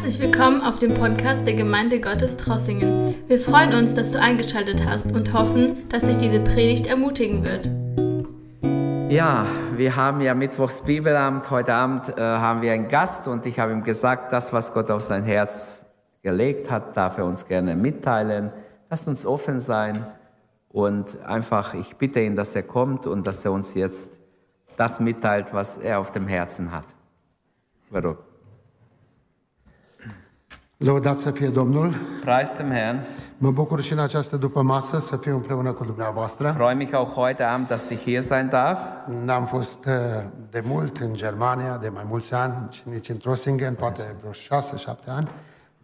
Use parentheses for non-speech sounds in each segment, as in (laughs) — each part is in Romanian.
Herzlich willkommen auf dem Podcast der Gemeinde Gottes Trossingen. Wir freuen uns, dass du eingeschaltet hast und hoffen, dass dich diese Predigt ermutigen wird. Ja, wir haben ja Mittwochs Bibelamt. Heute Abend äh, haben wir einen Gast und ich habe ihm gesagt, das, was Gott auf sein Herz gelegt hat, darf er uns gerne mitteilen. Lasst uns offen sein und einfach, ich bitte ihn, dass er kommt und dass er uns jetzt das mitteilt, was er auf dem Herzen hat. Rog. Lăudați să fie Domnul! Preis dem Herrn. Mă bucur și în această după masă să fiu împreună cu dumneavoastră. Freue mich auch heute Abend, dass ich hier sein darf. N-am fost uh, de mult în Germania, de mai mulți ani, și nici în Trossingen, poate vreo șase, șapte ani.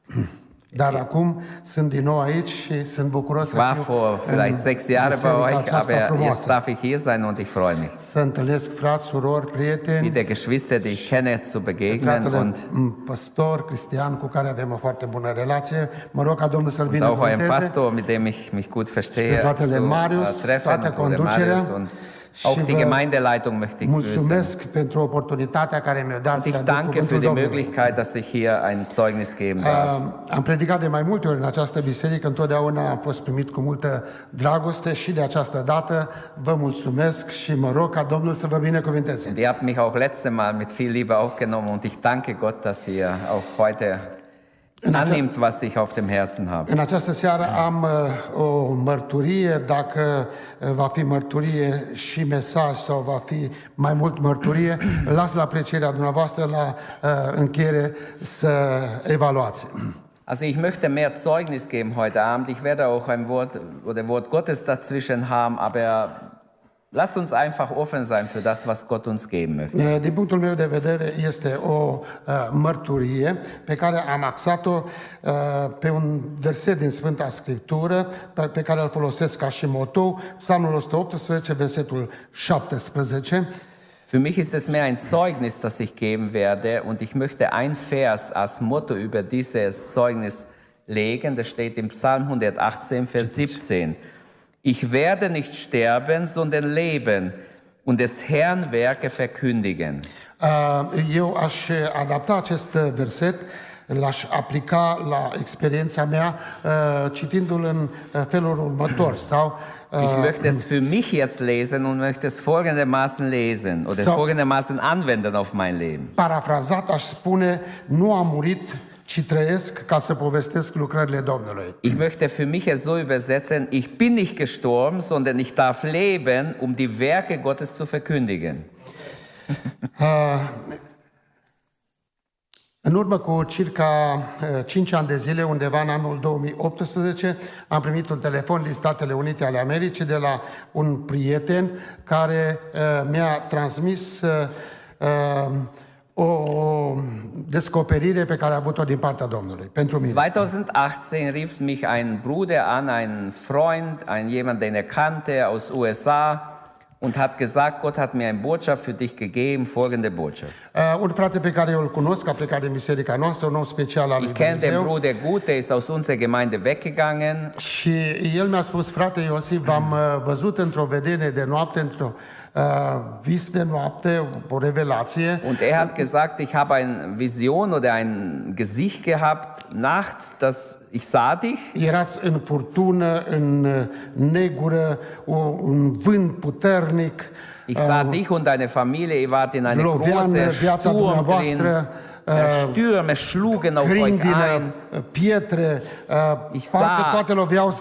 (clears throat) Dar acum sunt din nou aici și sunt bucuros să War fiu vor vielleicht sechs Jahre bei biserica euch, aceasta aber jetzt frumoasă. darf ich hier sein und ich freue mich, Să întâlnesc frați, surori, prieteni, wieder Geschwister, die ich kenne, zu begegnen fratele und m, păstor, Cristian, cu care avem o foarte bună relație. Mă rog ca Domnul să-l und auch euren binecuvânteze. Pastor, mit dem ich mich gut verstehe, Pe fratele zu Marius, äh, treffen, toată Bruder conducerea Marius und și auch die Gemeindeleitung möchte ich grüßen. Ich danke für die. Möglichkeit, dass ich hier ein Zeugnis geben darf. Am predicat de mai multe ori în această biserică, întotdeauna am fost primit cu multă dragoste și de această dată vă mulțumesc și mă rog ca Domnul să vă binecuvinteze. Und ihr habt mich auch letzte Mal mit viel Liebe aufgenommen und ich danke Gott, dass ihr auch heute annimmt, was ich auf dem Herzen habe. În această seară am uh, o mărturie, dacă uh, va fi mărturie și mesaj sau va fi mai mult mărturie, (clears throat) las la aprecierea dumneavoastră la uh, încheiere să evaluați. Also ich möchte mehr Zeugnis geben heute Abend. Ich werde auch ein Wort oder Wort Gottes dazwischen haben, aber lasst uns einfach offen sein für das, was Gott uns geben möchte. Eh, Din punctul meu de vedere, este o uh, mărturie pe care am axat-o uh, pe un verset din Sfânta Scriptură, pe, pe care îl folosesc ca și motou, Psalmul 118, versetul 17. Für mich ist es mehr ein Zeugnis, das ich geben werde und ich möchte ein Vers als Motto über dieses Zeugnis legen. Das steht im Psalm 118, Vers 17. Ich werde nicht sterben, sondern leben und des Herrn Werke verkündigen. Uh, Eu aș adapta acest verset, l-aș aplica la experiența mea, uh, citindu-l în felul următor. Sau Ich möchte es für mich jetzt lesen und möchte es folgendermaßen lesen oder folgendermaßen anwenden auf mein Leben. parafrazat aș spune, nu am murit, ci trăiesc ca să povestesc lucrările Domnului. Ich möchte für mich es so übersetzen, ich bin nicht gestorben, sondern ich darf leben, um die Werke Gottes zu verkündigen. (laughs) În urmă cu circa uh, 5 ani de zile, undeva în anul 2018, am primit un telefon din Statele Unite ale Americii de la un prieten care uh, mi-a transmis uh, uh, o, o descoperire pe care a avut-o din partea Domnului pentru mine. 2018 rief mich ein Bruder an, ein Freund, ein jemand, den er kannte aus USA und hat gesagt, Gott hat mir eine Botschaft für dich gegeben, folgende Botschaft. Uh, un frate pe care eu îl cunosc, a plecat din biserica noastră, un om special al lui Ich kenne den Dumnezeu. Bruder gut, der ist aus unserer Gemeinde weggegangen Și el mi-a spus, frate Iosif, v-am uh, văzut într-o vedere de noapte, într-o vis de noapte, o revelație. und er hat gesagt, ich habe eine Vision oder ein Gesicht gehabt nachts, dass ich sah dich Erați în furtună, în uh, negură, un vânt puternic, Ich sah dich und deine Familie, ihr wart in einer Lovean großen Sturm drin. Äh, Stürme schlugen auf euch ein. pietre, Ich sah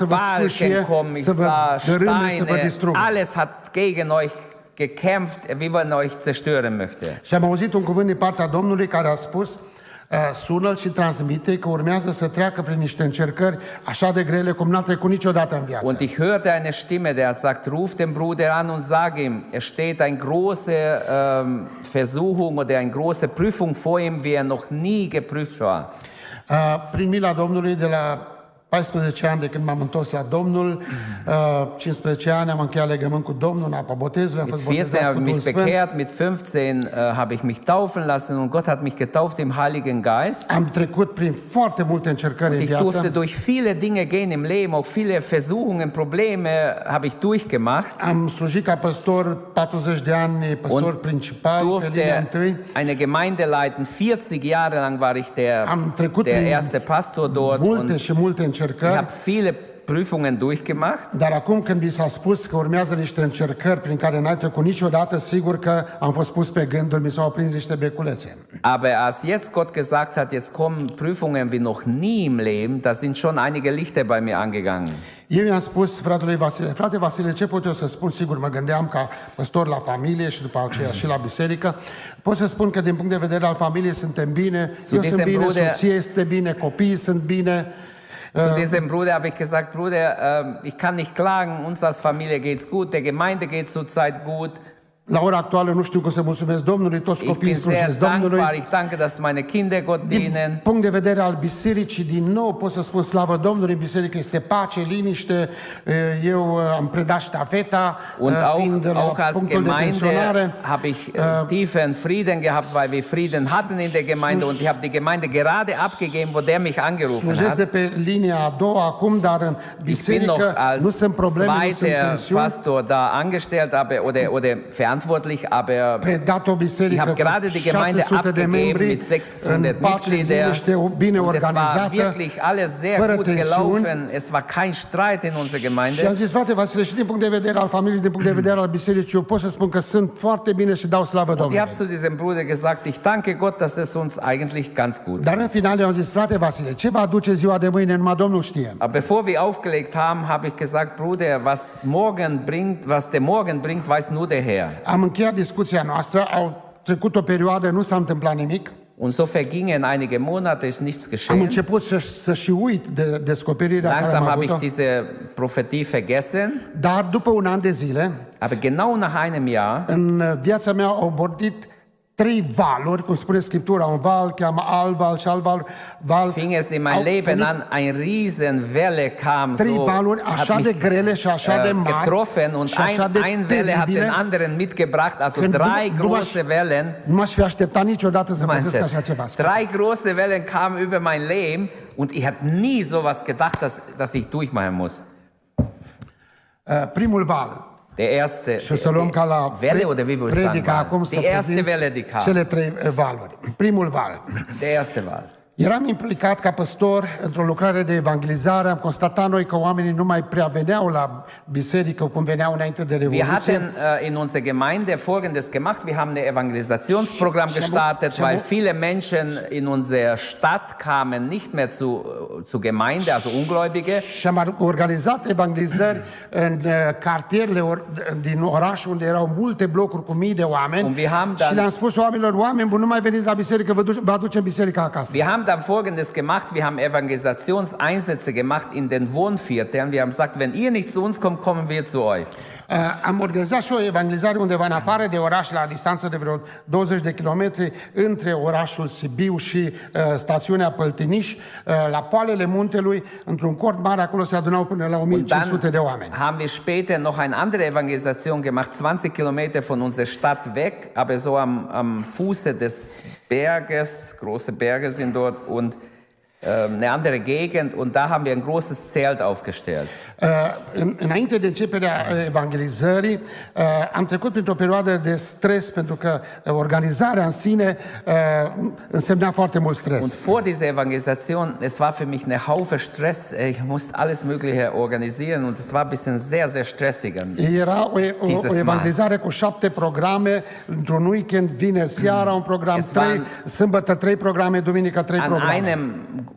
Balken kommen, ich sah Steine. Alles hat gegen euch gekämpft, wie man euch zerstören möchte. Și am auzit un cuvânt din partea Domnului care a spus uh, sună-l și transmite că urmează să treacă prin niște încercări așa de grele cum n-a trecut niciodată în viață. Und ich hörte eine Stimme, der hat gesagt, ruf den Bruder an und sag ihm, es steht eine große ähm, Versuchung oder eine große Prüfung vor ihm, wie er noch nie geprüft war. Uh, Prin mila Domnului de la 14 ani de când m-am întors la Domnul, uh, 15 ani am încheiat legământ cu Domnul în apa botezului, am Mit fost 14 botezat habe cu ich mich bekehrt, mit 15 äh, habe ich mich taufen lassen und Gott hat mich getauft im Heiligen Geist. Am trecut prin foarte multe încercări în Ich durfte viață. durch viele Dinge gehen im Leben, auch viele Versuchungen, Probleme habe ich durchgemacht. Am slujit ca păstor 40 de ani, păstor Und principal durfte eine Gemeinde leiten. 40 Jahre lang war ich der, der erste Pastor dort multe und și multe ich încercări, habe viele Prüfungen durchgemacht. dar acum când vi s-a spus că urmează niște încercări prin care n-ai trecut niciodată, sigur că am fost pus pe gânduri, mi s-au aprins niște beculețe. Aber als jetzt Gott gesagt hat, jetzt kommen Prüfungen wie noch nie im Leben, da sind schon einige Lichter bei mir angegangen. Eu i-am spus fratelui Vasile, frate Vasile, ce pot eu să spun? Sigur, mă gândeam ca păstor la familie și după aceea și la biserică. Pot să spun că din punct de vedere al familiei suntem bine, eu sunt diesem bine, Bruder- soția este bine, copiii sunt bine. Zu diesem Bruder habe ich gesagt, Bruder, ähm, ich kann nicht klagen, uns als Familie geht's gut, der Gemeinde geht zurzeit gut. La ora actuală nu știu cum să mulțumesc Domnului, toți copiii slujesc Domnului. ich danke, dass meine Kinder Gott Din dienen. punct de vedere al bisericii, din nou pot să spun slavă Domnului, în biserică este pace, liniște, eu uh, am predat ștafeta, Und uh, fiind auch, la auch als. Gemeinde habe ich äh, tiefen Frieden gehabt, weil wir Frieden hatten in der Gemeinde und ich habe die Gemeinde gerade abgegeben, wo der mich angerufen Slujesc de hat. pe linia a doua acum, dar în Ich bin noch biserică nu sunt probleme, nu sunt zweiter tensiuni. Pastor da angestellt aber, oder, oder verantwortlich, aber ich habe gerade die Gemeinde 600 de abgegeben mit 600 în pace, Mitgliedern. Und es war wirklich alles sehr gut gelaufen. Es war kein Streit in unserer Și am Gemeinde. zis, frate Vasile, și din punct de vedere al familiei, din punct de vedere al bisericii, eu pot să spun că sunt foarte bine și dau slavă Und ich habe zu diesem Bruder gesagt, ich danke Gott, dass es uns eigentlich ganz gut Dar în final eu am zis, frate Vasile, ce va aduce ziua de mâine, numai Domnul știe. Aber bevor wir aufgelegt haben, habe ich gesagt, Bruder, was morgen bringt, was der Morgen bringt, weiß nur der Herr. Am încheiat discuția noastră, au trecut o perioadă, nu s-a întâmplat nimic. Und so vergingen einige Monate, ist nichts Am geschehen. început să, să și uit de descoperirea care Langsam am habe avut-o. ich diese Prophetie vergessen. Dar după un an de zile, Aber genau nach einem Jahr în viața mea au bordit trei valuri, cum spune Scriptura, un val cheamă alt val și alt val. val fing es in mein Leben an, ein Riesenwelle kam Trei so, valuri așa de grele și așa de äh, mari getroffen und ein, ein Welle hat den anderen mitgebracht, also drei nu- nu große Wellen. Nu m-aș fi așteptat niciodată să pățesc așa ceva. Drei große Wellen kamen über mein Leben und ich habe nie sowas gedacht, dass, dass ich durchmachen muss. Uh, Primul val. Der erste, Și o să luăm ca la Welle pre- oder wie wir sagen, predica acum Wal? să die erste prezint Welle, die kam. cele trei uh, valuri. Primul val. Der erste Wahl. Eram implicat ca păstor într-o lucrare de evangelizare. Am constatat noi că oamenii nu mai prea veneau la biserică cum veneau înainte de Wir Revoluție. hatten äh, in unserer Gemeinde Folgendes gemacht. Wir haben ein Evangelisationsprogramm Schau- gestartet, schau- weil viele Menschen in unsere Stadt kamen nicht mehr zu, äh, zur Gemeinde, also Ungläubige. Și am organizat evangelizări în uh, cartierele or, din oraș unde erau multe blocuri cu mii de oameni Und wir haben dann- și le-am spus oamenilor, oameni buni, nu mai veniți la biserică, vă, duce, vă aducem biserica acasă. Wir haben dann Folgendes gemacht. Wir haben Evangelisationseinsätze gemacht in den Wohnvierteln. Wir haben gesagt, wenn ihr nicht zu uns kommt, kommen wir zu euch. Uh, am organizat și o evangelizare undeva în afară de oraș, la distanță de vreo 20 de kilometri, între orașul Sibiu și uh, stațiunea Păltiniș, uh, la poalele muntelui, într-un cort mare, acolo se adunau până la Und 1500 de dann oameni. haben wir später noch eine andere Evangelisation gemacht, 20 Kilometer von unserer Stadt weg, aber so am, am Fuße des Berges, große Berge sind dort und ähm, eine andere Gegend und da haben wir ein großes Zelt aufgestellt. Uh, în, înainte de începerea uh, evangelizării, uh, am trecut printr-o perioadă de stres, pentru că uh, organizarea în sine uh, însemna foarte mult stres. Und vor dieser Evangelisation, es war für mich eine Haufe Stress, ich musste alles Mögliche organisieren und es war ein bisschen sehr, sehr stressig. Era o, o, Dieses o evangelizare cu șapte programe, într-un weekend, vineri seara, un program, Es trei, sâmbătă trei programe, duminică trei An programe. einem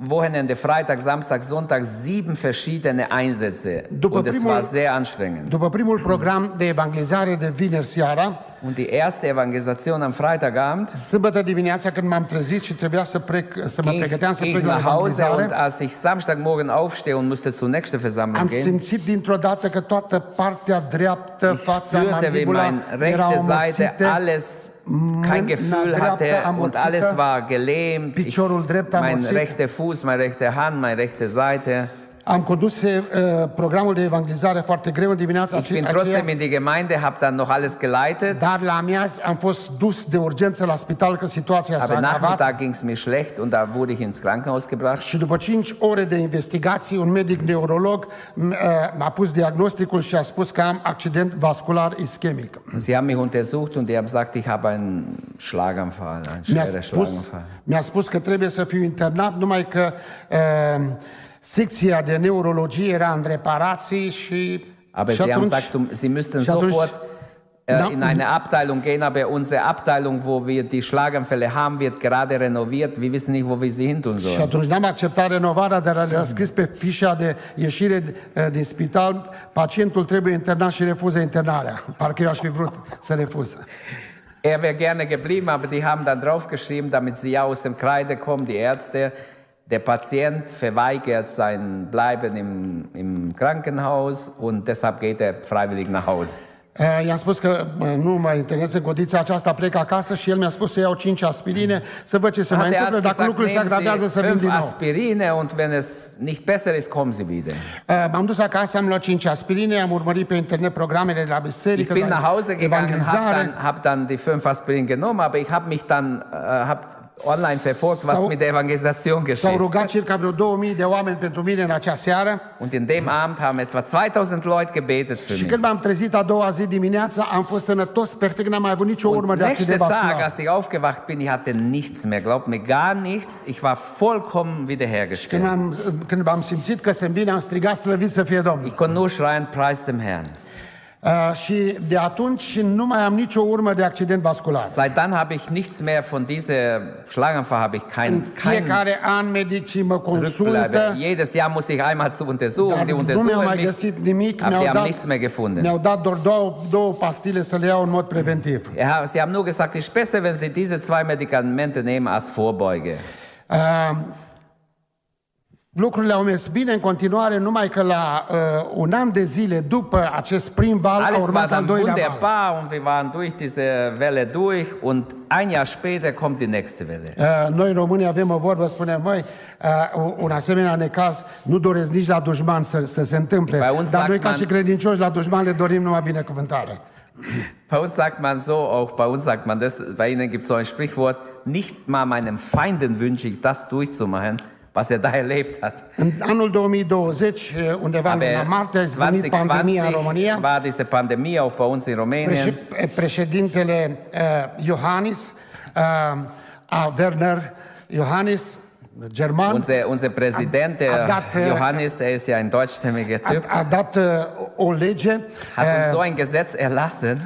Wochenende, Freitag, Samstag, Sonntag, sieben verschiedene Einsätze. După Und es primul- war sehr anstrengend. După primul program de evangelizare de vineri seara, Und die erste Evangelisation am Freitagabend sâmbătă dimineața când m-am trezit și trebuia să, plec, să mă pregăteam să plec ich la nach Hause und als ich Samstagmorgen aufstehe und musste zur nächsten Versammlung am gehen, simțit dintr-o dată că toată partea dreaptă, ich fața, mandibula Seite înmulțite, alles kein Gefühl hatte und alles war gelähmt. Ich, mein rechter Fuß, meine rechte Hand, meine rechte Seite. Am condus uh, programul de evangelizare foarte greu în dimineața Ich bin ace- aceea, trotzdem in die Gemeinde, habe dann noch alles geleitet. dar la amiaz am fost dus de urgență la spital că situația s-a Aber agravat. Nachmittag ging es mir schlecht und da wurde ich ins Krankenhaus gebracht. Și după 5 ore de investigații, un medic neurolog m- uh, m-a pus diagnosticul și a spus că am accident vascular ischemic. Und Sie haben mich untersucht und die haben gesagt, ich habe einen Schlaganfall, einen Mi-a schweren spus, Schlaganfall. mi-a spus că trebuie să fiu internat, numai că uh, secția de neurologie era în reparații și, Aber și Sie haben atunci, gesagt, du- Sie müssten și atunci- sofort äh, Da- in eine Abteilung gehen, aber unsere Abteilung, wo wir die Schlaganfälle haben, wird gerade renoviert. Wir wissen nicht, wo wir sie hin tun și sollen. atunci n-am acceptat renovarea, dar le-a scris pe fișa de ieșire uh, din spital, pacientul trebuie internat și refuză internarea. (laughs) Parcă eu aș fi vrut să refuză. Er wäre gerne geblieben, aber die haben dann draufgeschrieben, damit sie ja aus dem Kreide kommen, die Ärzte. Der Patient verweigert sein Bleiben im, im Krankenhaus und deshalb geht er freiwillig nach Hause. Uh, I-am spus că nu mă interesează condiția aceasta, plec acasă și el mi-a spus să iau 5 aspirine, să văd ce se mai întâmplă, dacă lucrurile se agravează să vin din nou. Aspirine und wenn es nicht besser ist, kommen Sie wieder. Uh, M-am dus acasă, am luat 5 aspirine, am urmărit pe internet programele de la Ich biserică, bin de nach Hause gegangen, habe evangelizare. dann, hab dann die fünf Aspirin genommen, aber ich habe mich dann äh, hab online verfolgt, was Sau- mit der Evangelisation S-au geschieht. rugat circa vreo 2000 de oameni pentru mine în acea seară Und in dem Abend haben etwa 2000 Leute gebetet für și mich. când m-am trezit a doua zi dimineața, am fost sănătos, perfect, n-am mai avut nicio urmă Und de accident nächsten Tag, vascular. als ich aufgewacht bin, ich hatte nichts mehr, glaubt mir, gar nichts. Ich war vollkommen Când wiederhergestellt. am, când am simțit că sunt bine, am strigat slăvit să fie Domnul. Ich konnte nur schreien, preis dem Herrn. Uh, și de atunci nu mai am nicio urmă de accident vascular. Seit dann habe ich nichts mehr von dieser Schlaganfall, habe ich kein, kein Fiecare an medicii mă consultă, Rückbleibe. Jedes Jahr muss ich einmal zu untersuchen. dar Die nu mi-au untersuchen mai mich, găsit nimic, aber die mi-au haben dat, nichts mehr gefunden. mi-au dat doar două, două pastile să le iau în mod preventiv. Ja, sie haben nur gesagt, es ist besser, wenn Sie diese zwei Medikamente nehmen als Vorbeuge. Uh, lucrurile au mers bine în continuare, numai că la uh, un an de zile după acest prim val a Alles war urmat al dann doilea val. wunderbar und wir waren durch diese Welle durch und ein Jahr später kommt die nächste Welle. Uh, Noi românii avem o vorbă, spunem, măi, uh, un asemenea necaz nu doresc nici la dușman să, să se întâmple, Bei uns dar sagt noi ca man- și credincioși la dușman le dorim numai binecuvântare. (clears throat) Bei uns sagt man so, auch bei uns sagt man das, bei Ihnen gibt es so ein Sprichwort, nicht mal meinem Feinden wünsche ich das durchzumachen, was er da erlebt hat. În anul 2020, uh, undeva în luna Aber martie, a izbucnit pandemia în 2020 România. war diese Pandemie auch bei uns in Rumänien. Preș- președintele uh, Iohannis, uh, a Werner Iohannis, german, Unser, unser Präsident, der hat dat, äh, Johannes, er ist ja ein deutschstämmiger a, Typ, a dat uh, o lege hat uns uh, so ein Gesetz erlassen.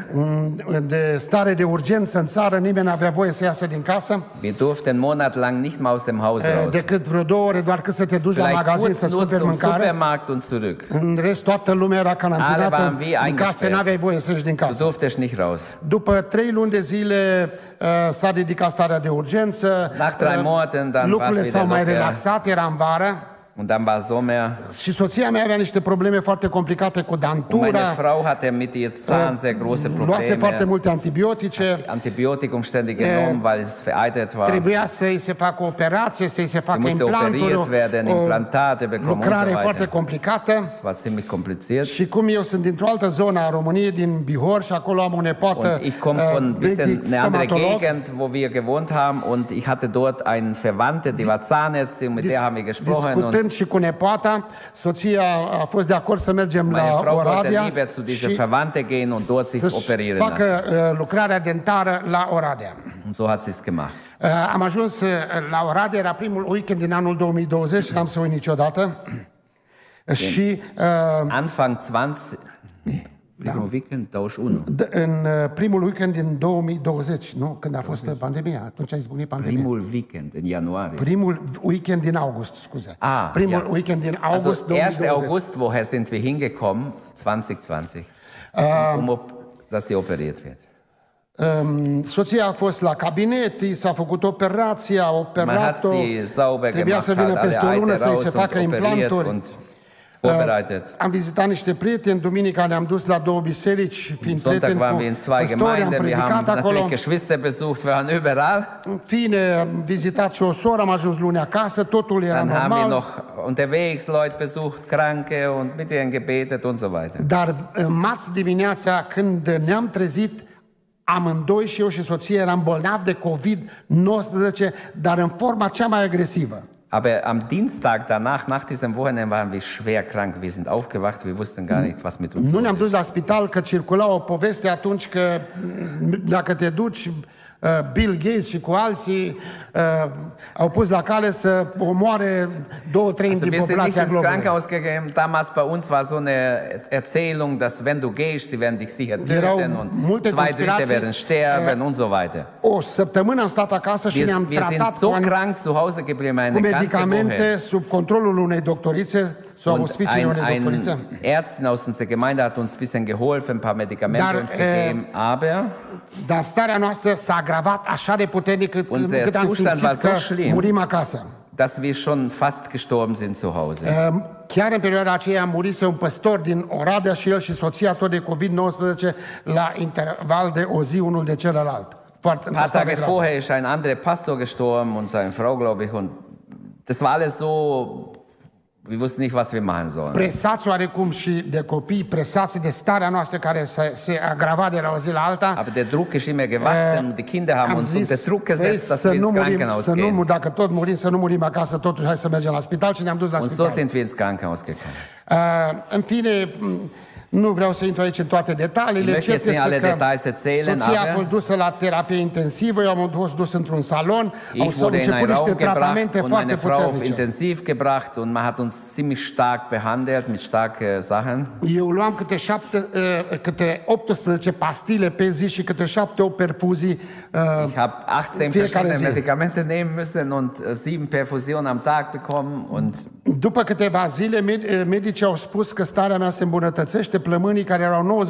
de stare de urgență în țară, nimeni nu avea voie să iasă din casă, Wir durften einen Monat lang nicht mal aus dem Haus uh, raus. decât vreo două ore, doar cât să te duci la Vielleicht magazin kurz să-ți nur cumperi zum mâncare. Supermarkt und zurück. În rest, toată lumea era Ale carantinată waren wie în casă, eingesperrt. n-aveai voie să ieși din Du casă. durftest nicht raus. După trei luni de zile uh, s-a ridicat starea de urgență, Nach drei uh, Monaten dann lucrurile war's s-au wieder mai locker. relaxat, era în vară, Und dann war Sommer. Și soția mea avea niște probleme foarte complicate cu Und meine dantura, Frau hatte mit ihr Zahn sehr große luase foarte Probleme. multe antibiotice, Antibiotikum ständig genommen, weil es vereitert war. trebuia să-i se facă operație, să-i se Sie facă musste implanturi, operiert werden, Implantate bekommen lucrare so foarte complicată. Es war ziemlich kompliziert. Și cum eu sunt dintr-o altă zonă a României, din Bihor, și acolo am o nepoată Und ich komme von ein bisschen eine andere Gegend, wo wir gewohnt haben. Und ich hatte dort eine Verwandte, die war Zahnärztin, mit der haben wir gesprochen. Und discutând și cu nepoata, soția a fost de acord să mergem meine la Frau wollte Oradea lieber zu dieser și Verwandte gehen und dort sich să-și operieren lassen. facă uh, lucrarea dentară la Oradea. Und so hat sie es gemacht. Uh, am ajuns uh, la Oradea, era primul weekend din anul 2020, n-am să uit niciodată. Și uh, Anfang 20. Nee, primul weekend, 21. d- în uh, primul weekend din 2020, nu? Când a fost pandemia, atunci a izbucnit pandemia. Primul weekend in Januar. Primul weekend din august, scuze. Ah, primul ja. weekend din Also august 1. 2020. August, woher sind wir hingekommen? 2020. Um, op- dass sie operiert wird. Um, soția a fost la cabinet, i s-a făcut operația, a Man hat operat-o, sie sauber trebuia gemacht, să vină halt alle peste o lună Eiter să-i raus se und facă operiert implanturi. und vorbereitet. Am vizitat niște prieteni, duminica ne-am dus la două biserici, fiind Sonntag prieteni waren cu wir in zwei păstori, am Gemeinden. Wir predicat haben acolo. natürlich Geschwister besucht, wir waren überall. În fine, am vizitat și o soră, am ajuns luni acasă, totul era Dann haben wir normal. noch unterwegs Leute besucht, Kranke und mit ihnen gebetet und so weiter. Dar în marți dimineața, când ne-am trezit, amândoi și eu și soția eram bolnavi de COVID-19, dar în forma cea mai agresivă. Aber am Dienstag danach, nach diesem Wochenende, waren wir schwer krank. Wir sind aufgewacht, wir wussten gar nicht, was mit uns Nu ne-am ist. dus la spital că circula o poveste atunci că dacă te duci, Bill Gates și cu alții uh, au pus la cale să omoare două treimi Also din wir sind nicht populația ins globului. Krankenhaus gegangen. Damals bei uns war so eine Erzählung, dass wenn du gehst, sie werden dich sicher Erau töten und multe zwei Drittel conspirații. werden sterben und so weiter. O săptămână am stat acasă și Wir, ne-am wir sind tratat so cu, an- krank zu Hause geblieben, cu eine ganze medicamente Woche. sub controlul unei doctorițe sau Und ein, ein Ärztin aus unserer Gemeinde hat uns ein bisschen geholfen, ein paar Medikamente Dar, uns äh, gegeben. Aber Dar starea noastră s-a agravat așa de puternic cât, Unser cât am Zustand simțit war că so schlimm. murim acasă. dass wir schon fast gestorben sind zu Hause. Ehm, Chiar în perioada aceea murise un păstor din Oradea și el și soția tot de COVID-19 la interval de o zi unul de celălalt. Ein paar Tage vorher ist ein anderer Pastor gestorben und seine Frau, glaube ich. Und das war alles so, wir wussten nicht, was wir machen sollen. Presați oarecum și de copii, presați de starea noastră care se, se agrava de la o zi la alta. Aber der Druck ist immer gewachsen und die Kinder haben Am uns unter zis, Druck "Vrei gesetzt, dass să wir nu ins murim, Krankenhaus să nu, gehen. mu- dacă tot murim, să nu murim acasă, totuși hai să mergem la spital și ne-am dus la Und so spital. sind wir ins Krankenhaus gekommen. Uh, în fine, m, nu vreau să intru aici în toate detaliile. Ich möchte Cert jetzt nicht este alle că Details erzählen, soția a aber- fost dusă la terapie intensivă, eu am fost dus într-un salon, au Ich s-au wurde in început einen niște Raum gebracht tratamente und foarte meine Frau auf puternice. Intensiv gebracht und man hat uns ziemlich stark behandelt mit starken Sachen. Eu luam câte, șapte, uh, câte 18 pastile pe zi și câte 7-8 perfuzii. Uh, Ich habe 18 Vier verschiedene Kalorien. Medikamente nehmen müssen und äh, sieben Perfusionen am Tag bekommen. Und după câteva zile, med- uh, medicii au spus că starea mea se îmbunătățește, plămânii care erau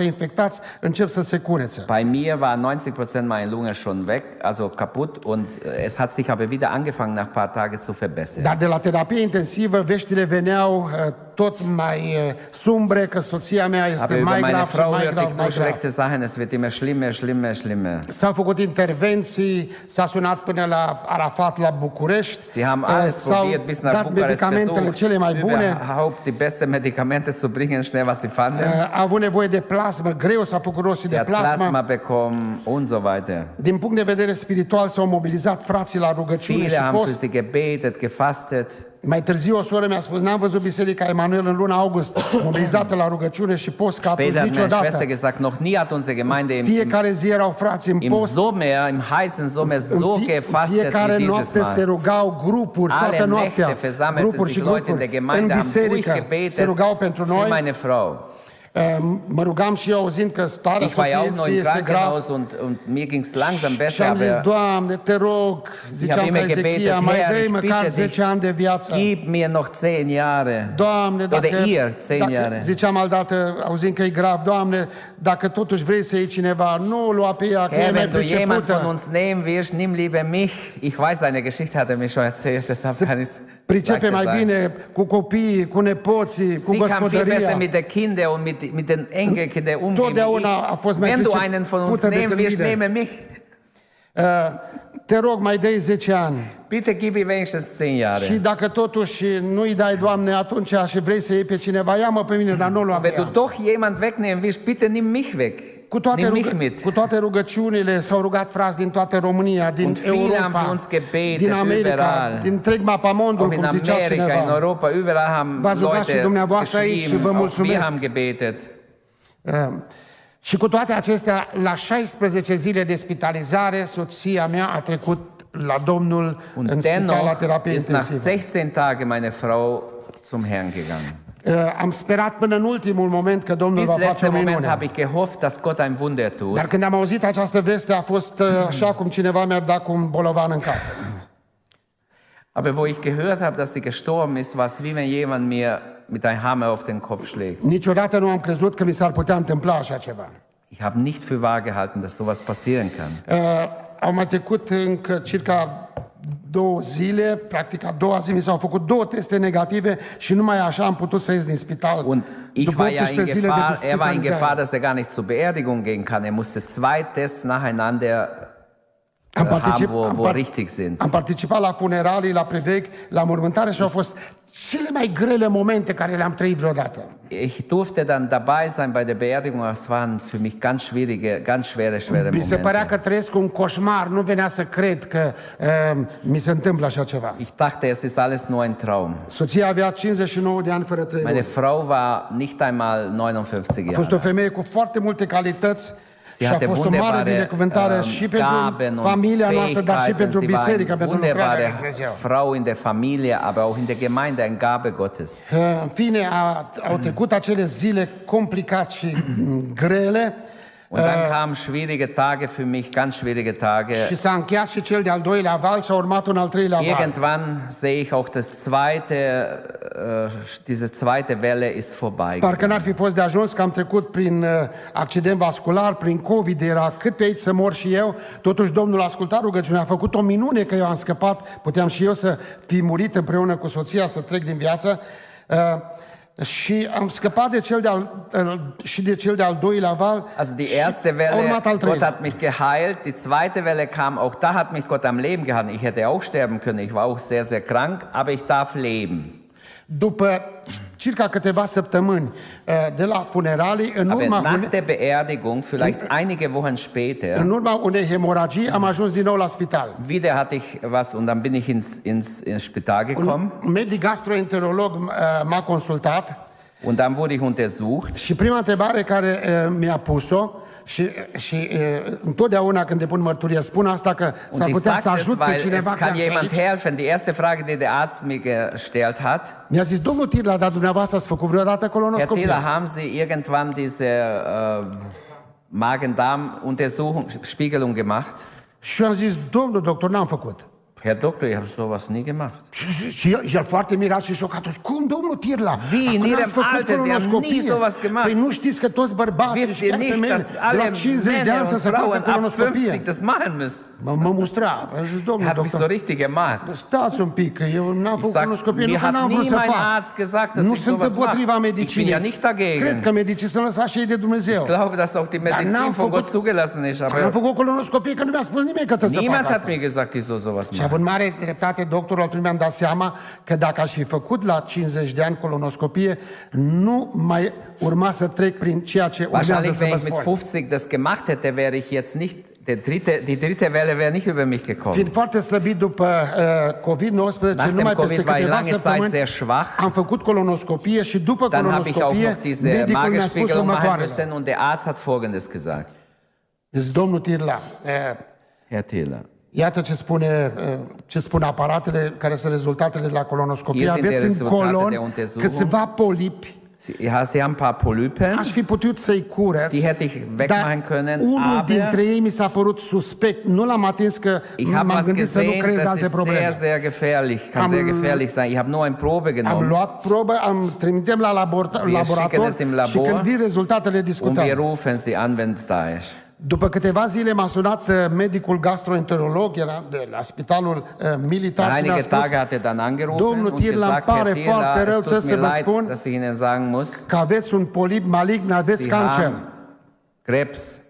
90% infectați încep să se curețe. bei mir war 90% meiner Lunge schon weg, also kaputt. Und äh, es hat sich aber wieder angefangen, nach ein paar Tagen zu verbessern. Dar de la terapie intensivă, veștile veneau uh, tot mai uh, sumbre, că soția mea este Aber über mai meine grav și Frau mai hörte grav, ich nur mai grav. schlechte Sachen. Es wird immer schlimmer, schlimmer, schlimmer. S-au făcut intervenții, s-a sunat până la Arafat, la București. Sie haben uh, alles s-au probiert, bis nach dat Bukarest medicamentele versucht, cele mai bune. überhaupt die besten Medikamente zu bringen, schnell was sie fanden. Uh, A avut nevoie de plasmă, greu s-a făcut rost și Sie de hat Plasma plasmă. bekommen und so weiter. Din punct de vedere spiritual s-au mobilizat frații la rugăciune Viele și haben für post. sie gebetet, gefastet. Mai târziu o soră mi-a spus, n-am văzut Biserica Emanuel în luna august, (clears throat) mobilizată la rugăciune și post ca atunci Später hat meine niciodată. Schwester gesagt, noch nie hat unsere Gemeinde im, im, Fiecare zi erau frați în im post, Sommer, im heißen Sommer so În fie- gefastet fiecare wie dieses noapte se Mal. rugau grupuri, Alle toată noaptea, Nächte versammelte grupuri și sich Leute in der grupuri. În Gemeinde, haben biserică se durchgebetet rugau pentru für noi. meine Frau. Eh, Mă rugam și eu auzind că starea Ich war ja auch noch soției im este grav. Krankenhaus und, und mir ging es langsam Și besser, am zis, aber Doamne, te rog, ziceam ca immer Ezechia, gebetet, mai Herr, dă ich măcar bitte 10 ani de viață. gib mir noch zehn Jahre. Doamne, dacă, Oder ihr, zehn dacă Jahre. ziceam aldată, auzind că e grav, Doamne, dacă totuși vrei să iei cineva, nu lua pe ea, că e Herr, mai wenn du jemand von pricepută. uns nehmen willst, nimm lieber mich. Ich weiß, eine Geschichte hat er mir schon erzählt, deshalb kann ich es Pricepe mai bine cu copiii, cu nepoții, cu Sie kann viel besser gospodăria. mit den Kindern und mit, mit den Enkelkindern umgehen. wie Totdeauna a ich. fost mai Wenn du pricep- einen von uns pută decât nehmen willst, mine. nehme mich. Uh, Te rog, mai dai 10 ani. Bitte gib mir wenigstens zehn Jahre. Și dacă totuși nu-i dai, Doamne, atunci și vrei să iei pe cineva, ia-mă pe mine, dar nu lua pe Wenn du ea. doch jemand wegnehmen willst, bitte nimm mich weg. Cu toate, nimm mich rugă, mit. cu toate rugăciunile s-au rugat frați din toată România, din Und viele haben für Europa, uns gebetet, din America, überall. din întreg mapamondul, Auch in cum zicea Amerika, in cineva. Europa, überall haben V-ați rugat și Leute dumneavoastră aici și vă geschrieben, auch wir mulțumesc. haben gebetet. Uh, Și cu toate acestea, la 16 zile de spitalizare, soția mea a trecut la Domnul Und în spital la dennoch terapie ist nach intensivă. 16 Tagen meine Frau zum Herrn gegangen. Uh, Am sperat până în ultimul moment că Domnul Bis va face letzten o Moment minune. habe ich gehofft, dass Gott ein Wunder tut. Dar când am auzit această veste, a fost uh, așa cum cineva mi-ar da cu un bolovan în cap. Aber wo ich gehört habe, dass sie gestorben ist, war es wie wenn jemand mir mit einem Hammer auf den Kopf schlägt. Niciodată nu am crezut că mi s-ar putea întâmpla așa ceva. Ich habe nicht für wahr gehalten, dass sowas passieren kann. Uh, au mai trecut încă circa două zile, practic a doua zi mi s-au făcut două teste negative și numai așa am putut să ies din spital. Und ich war ja 18 in Gefahr, er war in. Gefahr, dass er gar nicht zur Beerdigung gehen kann. Er musste zwei Tests nacheinander Am, äh, haben, particip, wo, am, wo par- richtig sind. am participat la funeralii, la preveg, la mormântare și au fost cele mai grele momente care le-am trăit vreodată. Ich durfte dann dabei sein bei der Beerdigung. aber Es waren für mich ganz schwierige, ganz schwere, schwere Mi se părea Momente. că trăiesc un coșmar, nu venea să cred că uh, mi se întâmplă așa ceva. Ich dachte, es ist alles nur ein Traum. Soția avea 59 de ani fără trei Meine luni. Frau war nicht einmal 59 A fost o Jahre. femeie cu foarte multe calități și a hatte fost o mare wunderbare binecuvântare ähm, și pentru Gaben und familia noastră, dar și Fähigkeiten. pentru Sie war biserica, eine pentru lucrarea lui wunderbare Dumnezeu. Frau in der Familie, aber auch in der Gemeinde, eine Gabe Gottes. Uh, În fine, a, au trecut acele zile complicate și mm, grele Und dann kamen schwierige Tage für mich, ganz schwierige Tage. și s-a încheiat și cel de-al doilea val și a urmat un al treilea val. Irgendwann sehe ich auch das zweite, äh, diese zweite Welle ist vorbei. Parcă n-ar fi fost de ajuns că am trecut prin uh, accident vascular, prin COVID, era cât pe aici să mor și eu. Totuși Domnul a ascultat rugăciunea, a făcut o minune că eu am scăpat, puteam și eu să fi murit împreună cu soția, să trec din viață. Uh, și am scăpat de cel de-al, și de cel de-al doilea val. Also die erste Welle, Gott hat mich geheilt. Die zweite Welle kam, auch da hat mich Gott am Leben gehalten. Ich hätte auch sterben können. Ich war auch sehr, sehr krank, aber ich darf leben. După circa câteva săptămâni uh, de la funeralii, în Aber urma, nach der Beerdigung, vielleicht einige Wochen später, în urma unei hemoragii, am ajuns din nou la spital. wieder hatte ich was und dann bin ich ins, ins, ins Spital gekommen Un medic gastroenterolog uh, m-a consultat und dann wurde ich untersucht. Și prima întrebare care uh, mi-a pus-o și, și uh, întotdeauna când depun mărturie spun asta că Und s-ar ich putea să sage es, ajut pe weil es cineva kann care jemand aici. helfen. Die erste Frage, die der Arzt mir gestellt hat, Mi-a zis, domnul Tirla, dar dumneavoastră ați făcut vreodată Herr colonoscopie? Thieler, haben Sie irgendwann diese äh, Magen-Darm-Untersuchung, Spiegelung gemacht? Și eu am zis, domnul doctor, n-am făcut. Herr Doktor, ich habe sowas nie gemacht. El foarte mirat și șocat. Cum, domnul Tirla? Wie, in Ihrem Alter, Sie haben colonoscopie?" nie sowas gemacht. Păi nu știți că toți bărbații și chiar femeile dass de alle la 50 de ani Männer trebuie und să facă colonoscopie? 50 das machen müssen? Mă, mă mustra. Am zis, domnul hat mich so doctor, richtig gemacht. stați un pic, că eu n-am Ich făcut colonoscopie, nu mir că hat n-am vrut nie să mein fac. Arzt gesagt, dass Nu ich sunt sowas împotriva mache. Ich bin medicinei. ja nicht dagegen. Cred că medicii sunt lăsați și ei de Dumnezeu. Ich glaube, dass auch die Medizin von Gott zugelassen ist, Am aber făcut colonoscopie că nu mi-a spus nimeni că trebuie să niemand fac hat asta. mir gesagt, ich soll sowas machen. Având mare dreptate, doctorul atunci mi-am dat seama că dacă aș fi făcut la 50 de ani colonoscopie, nu mai urma să trec prin ceea ce urmează Wahrscheinlich, să wenn vă ich mit spun. 50 das gemacht hätte, wäre ich jetzt nicht, der dritte, die dritte Welle wäre nicht über mich gekommen. Fiind foarte slăbit după uh, COVID-19, Nach dem numai peste COVID war ich câteva lange Zeit săptămâni sehr schwach. am făcut colonoscopie și după Dann habe ich auch colonoscopie, noch diese medicul mi-a spus Magenspiegelung machen următoarele. müssen und der Arzt hat Folgendes gesagt. Deci, domnul Tirla, uh, Herr Thieler, Iată ce, spune, uh, ce spun aparatele care sunt rezultatele de la colonoscopie. Hier sind Aveți die în rezultate de colon untersuchung. câțiva polipi. Sie, ja, Sie haben ein paar Polypen, Aș fi putut să-i cureți, die hätte ich wegmachen können, unul aber dintre ei mi s-a părut suspect. Nu l-am atins că ich habe m-am was gândit să nu gesehen, creez das alte ist sehr, probleme. sehr gefährlich, kann Am- sehr gefährlich sein. Ich habe nur eine Probe Am genommen luat probă, am trimitem la labor- Wir laborator schicken es im labor și când vin rezultatele und discutăm. wir rufen Sie an, wenn es da ist. După câteva zile m-a sunat uh, medicul gastroenterolog, era de la spitalul uh, militar Nach și mi-a einige spus Tage hat er dann angerufen Domnul und Tirla, îmi gesagt, Herr pare Thieler, foarte rău, es tut trebuie să mir vă leid, spun dass ich Ihnen sagen muss, că aveți un polip malign, aveți Sie cancer. haben Krebs.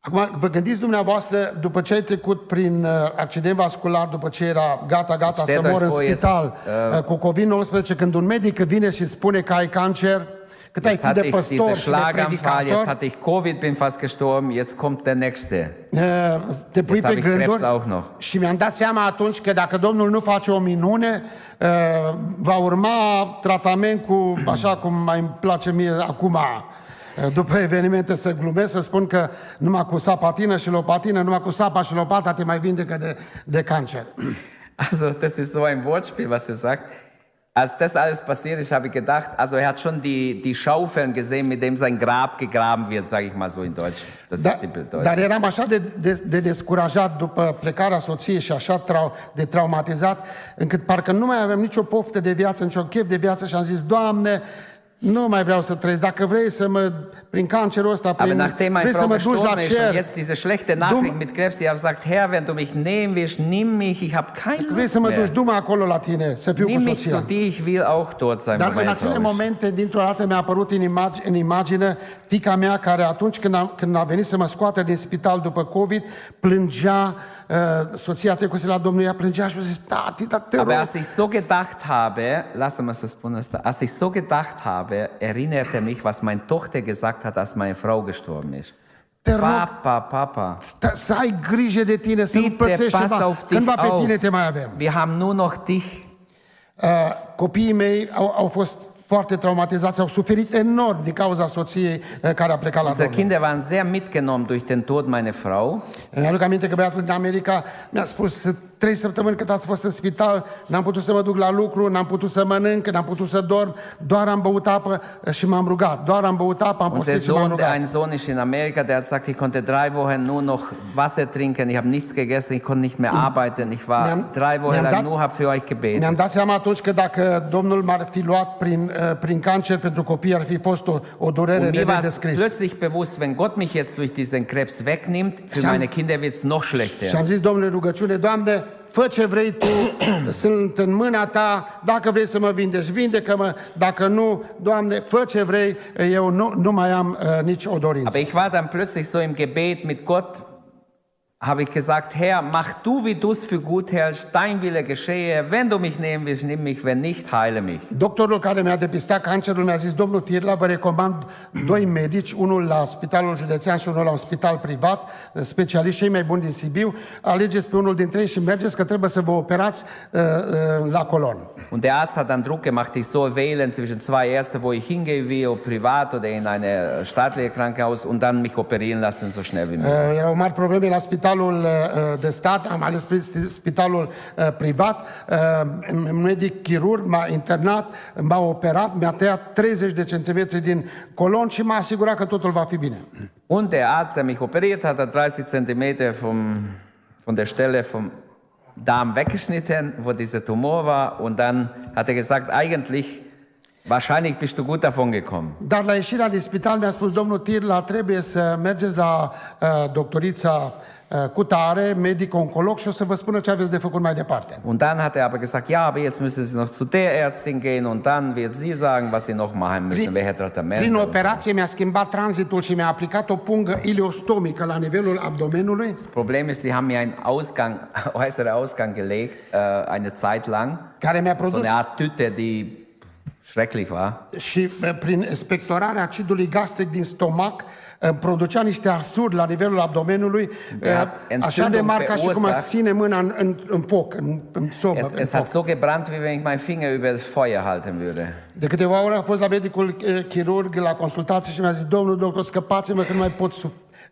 Acum, vă gândiți dumneavoastră, după ce ai trecut prin uh, accident vascular, după ce era gata, gata Stellt să mor în euch vor, jetzt, spital uh, cu COVID-19, când un medic vine și spune că ai cancer, cât ai Jetzt fi de hatte ich diesen păstor și de Schlaganfall, jetzt predicator, hatte ich Covid, bin fast gestorben, jetzt kommt der nächste. uh, te pui Jetzt habe pe ich Krebs gânduri auch noch. și mi-am dat seama atunci că dacă Domnul nu face o minune, uh, va urma tratament cu, așa cum mai îmi place mie acum, uh, după evenimente să glumesc, să spun că numai cu sapatină și lopatină, numai cu sapa și lopata te mai vindecă de, de cancer. Also das ist so ein Wortspiel, was er sagt. Als das alles passiert ist, habe ich gedacht, also er hat schon die, die Schaufeln gesehen, mit dem sein Grab gegraben wird, sage ich mal so in Deutsch. Das Da, ist die Bedeutung. dar eram așa de, de, de descurajat după plecarea soției și așa trau, de traumatizat, încât parcă nu mai aveam nicio poftă de viață, nicio chef de viață și am zis, Doamne, nu mai vreau să trăiesc. Dacă vrei să mă, prin cancerul ăsta, Aber prin, nachdem meine vrei să Frau mă duci la gestorben ist und cer, jetzt diese schlechte Nachricht mit Krebs, ich habe gesagt, Herr, wenn du mich nehmen willst, nimm mich, ich habe keine vrei Lust să mă mehr. duci, du-mă acolo la tine, să fiu cu Nimm mich zu soția. dir, ich will auch dort sein, wo Dar în meine acele Frau ist. momente, dintr-o dată mi-a apărut în, imag- în imagine fica mea care atunci când a, când a venit să mă scoată din spital după COVID, plângea, uh, soția trecuse la Domnul, ea plângea și a zis, tati, dar te rog, Aber als ich so gedacht habe, lass mal so spunem asta, als ich so gedacht habe, erinnerte mich, was meine Tochter gesagt hat, als meine Frau gestorben ist. te rog, Papa, Papa, sta- să ai grijă de tine, să nu bitte plățești pass ceva. auf dich Cândva pe auf. tine te mai avem. Wir haben nur noch dich. Uh, copiii mei au, au fost foarte traumatizați, au suferit enorm din cauza soției uh, care a plecat la Unsere Domnul. Kinder waren sehr mitgenommen durch den Tod meiner Frau. Îmi aduc aminte că băiatul din America mi-a spus trei săptămâni cât ați fost în spital, n-am putut să mă duc la lucru, n-am putut să mănânc, n-am putut să dorm, doar am băut apă și m-am rugat. Doar am băut apă, am Unser postit și m-am Sohn, der, rugat. ein Sohn ist in Amerika, der hat gesagt, ich konnte drei Wochen nur noch Wasser trinken, ich habe nichts gegessen, ich konnte nicht mehr arbeiten, ich war Neam- drei Wochen neam lang dat- nur, habe für euch gebetet. Ne-am dat seama atunci că dacă Domnul m-ar fi luat prin, uh, prin cancer pentru copii, ar fi fost o, o durere Und de mir war es nedescris. plötzlich bewusst, wenn Gott mich jetzt durch diesen Krebs wegnimmt, für Schatz- meine Kinder wird es noch Și schlechter. am zis, Domnule, rugăciune, Doamne, fă ce vrei Tu, (clears throat) sunt în mâna Ta, dacă vrei să mă vindești, vindecă-mă, dacă nu, Doamne, fă ce vrei, eu nu, nu mai am uh, nici o dorință. Aber ich war dann plötzlich so im Gebet mit Gott, habe ich gesagt, Herr, mach du, wie du es für gut hältst, dein Wille geschehe. Wenn du mich nehmen willst, nimm mich, wenn nicht, heile mich. Doctorul care mi-a depistat cancerul mi-a zis, domnul Tirla, vă recomand doi medici, unul la spitalul județean și unul la un spital privat, specialiști cei mai buni din Sibiu. Alegeți pe unul dintre ei și mergeți că trebuie să vă operați uh, uh, la colon. Und der Arzt hat dann Druck gemacht, ich soll wählen zwischen zwei Ärzten, wo ich hingehe, wie ob privat oder in ein staatliches Krankenhaus und dann mich operieren lassen, so schnell wie möglich. Uh, erau mari probleme la spitalul uh, de stat, am ales pri- spitalul uh, privat, uh, un medic chirurg m-a internat, m-a operat, mi-a tăiat 30 de centimetri din colon și m-a asigurat că totul va fi bine. Und der Arzt, der mich operiert hat, hat 30 Zentimeter vom, von der Stelle vom Darm weggeschnitten, wo dieser Tumor war. Und dann hat er gesagt, eigentlich, wahrscheinlich bist du gut davon gekommen. Dar la ieșirea din spital mi-a spus domnul Tirla, trebuie să mergeți la uh, doctorița uh, Cutare, medic oncolog și o să vă spună ce aveți de făcut mai departe. Und dann hat er aber gesagt, ja, aber jetzt müssen Sie noch zu der Ärztin gehen und dann wird sie sagen, was Sie noch machen müssen, welche Tratamente. Prin und so. operație mi-a schimbat tranzitul și mi-a aplicat o pungă ileostomică la nivelul abdomenului Das Problem ist, Sie haben mir einen Ausgang, äußeren Ausgang gelegt, äh, eine Zeit lang. care mi-a So produs eine Art Tüte, die schrecklich war. și uh, prin spectorarea acidului gastric din stomac uh, producea niște arsuri la nivelul abdomenului, De uh, entzündung așa de mari ca și cum verursacht. aș ține mâna în, în, în foc, în, în sobă. Es, în es foc. hat so gebrannt, wie wenn ich meinen Finger über das Feuer halten würde. De câteva ori am fost la medicul eh, chirurg la consultație și mi-a zis, domnul doctor, scăpați-mă că nu mai pot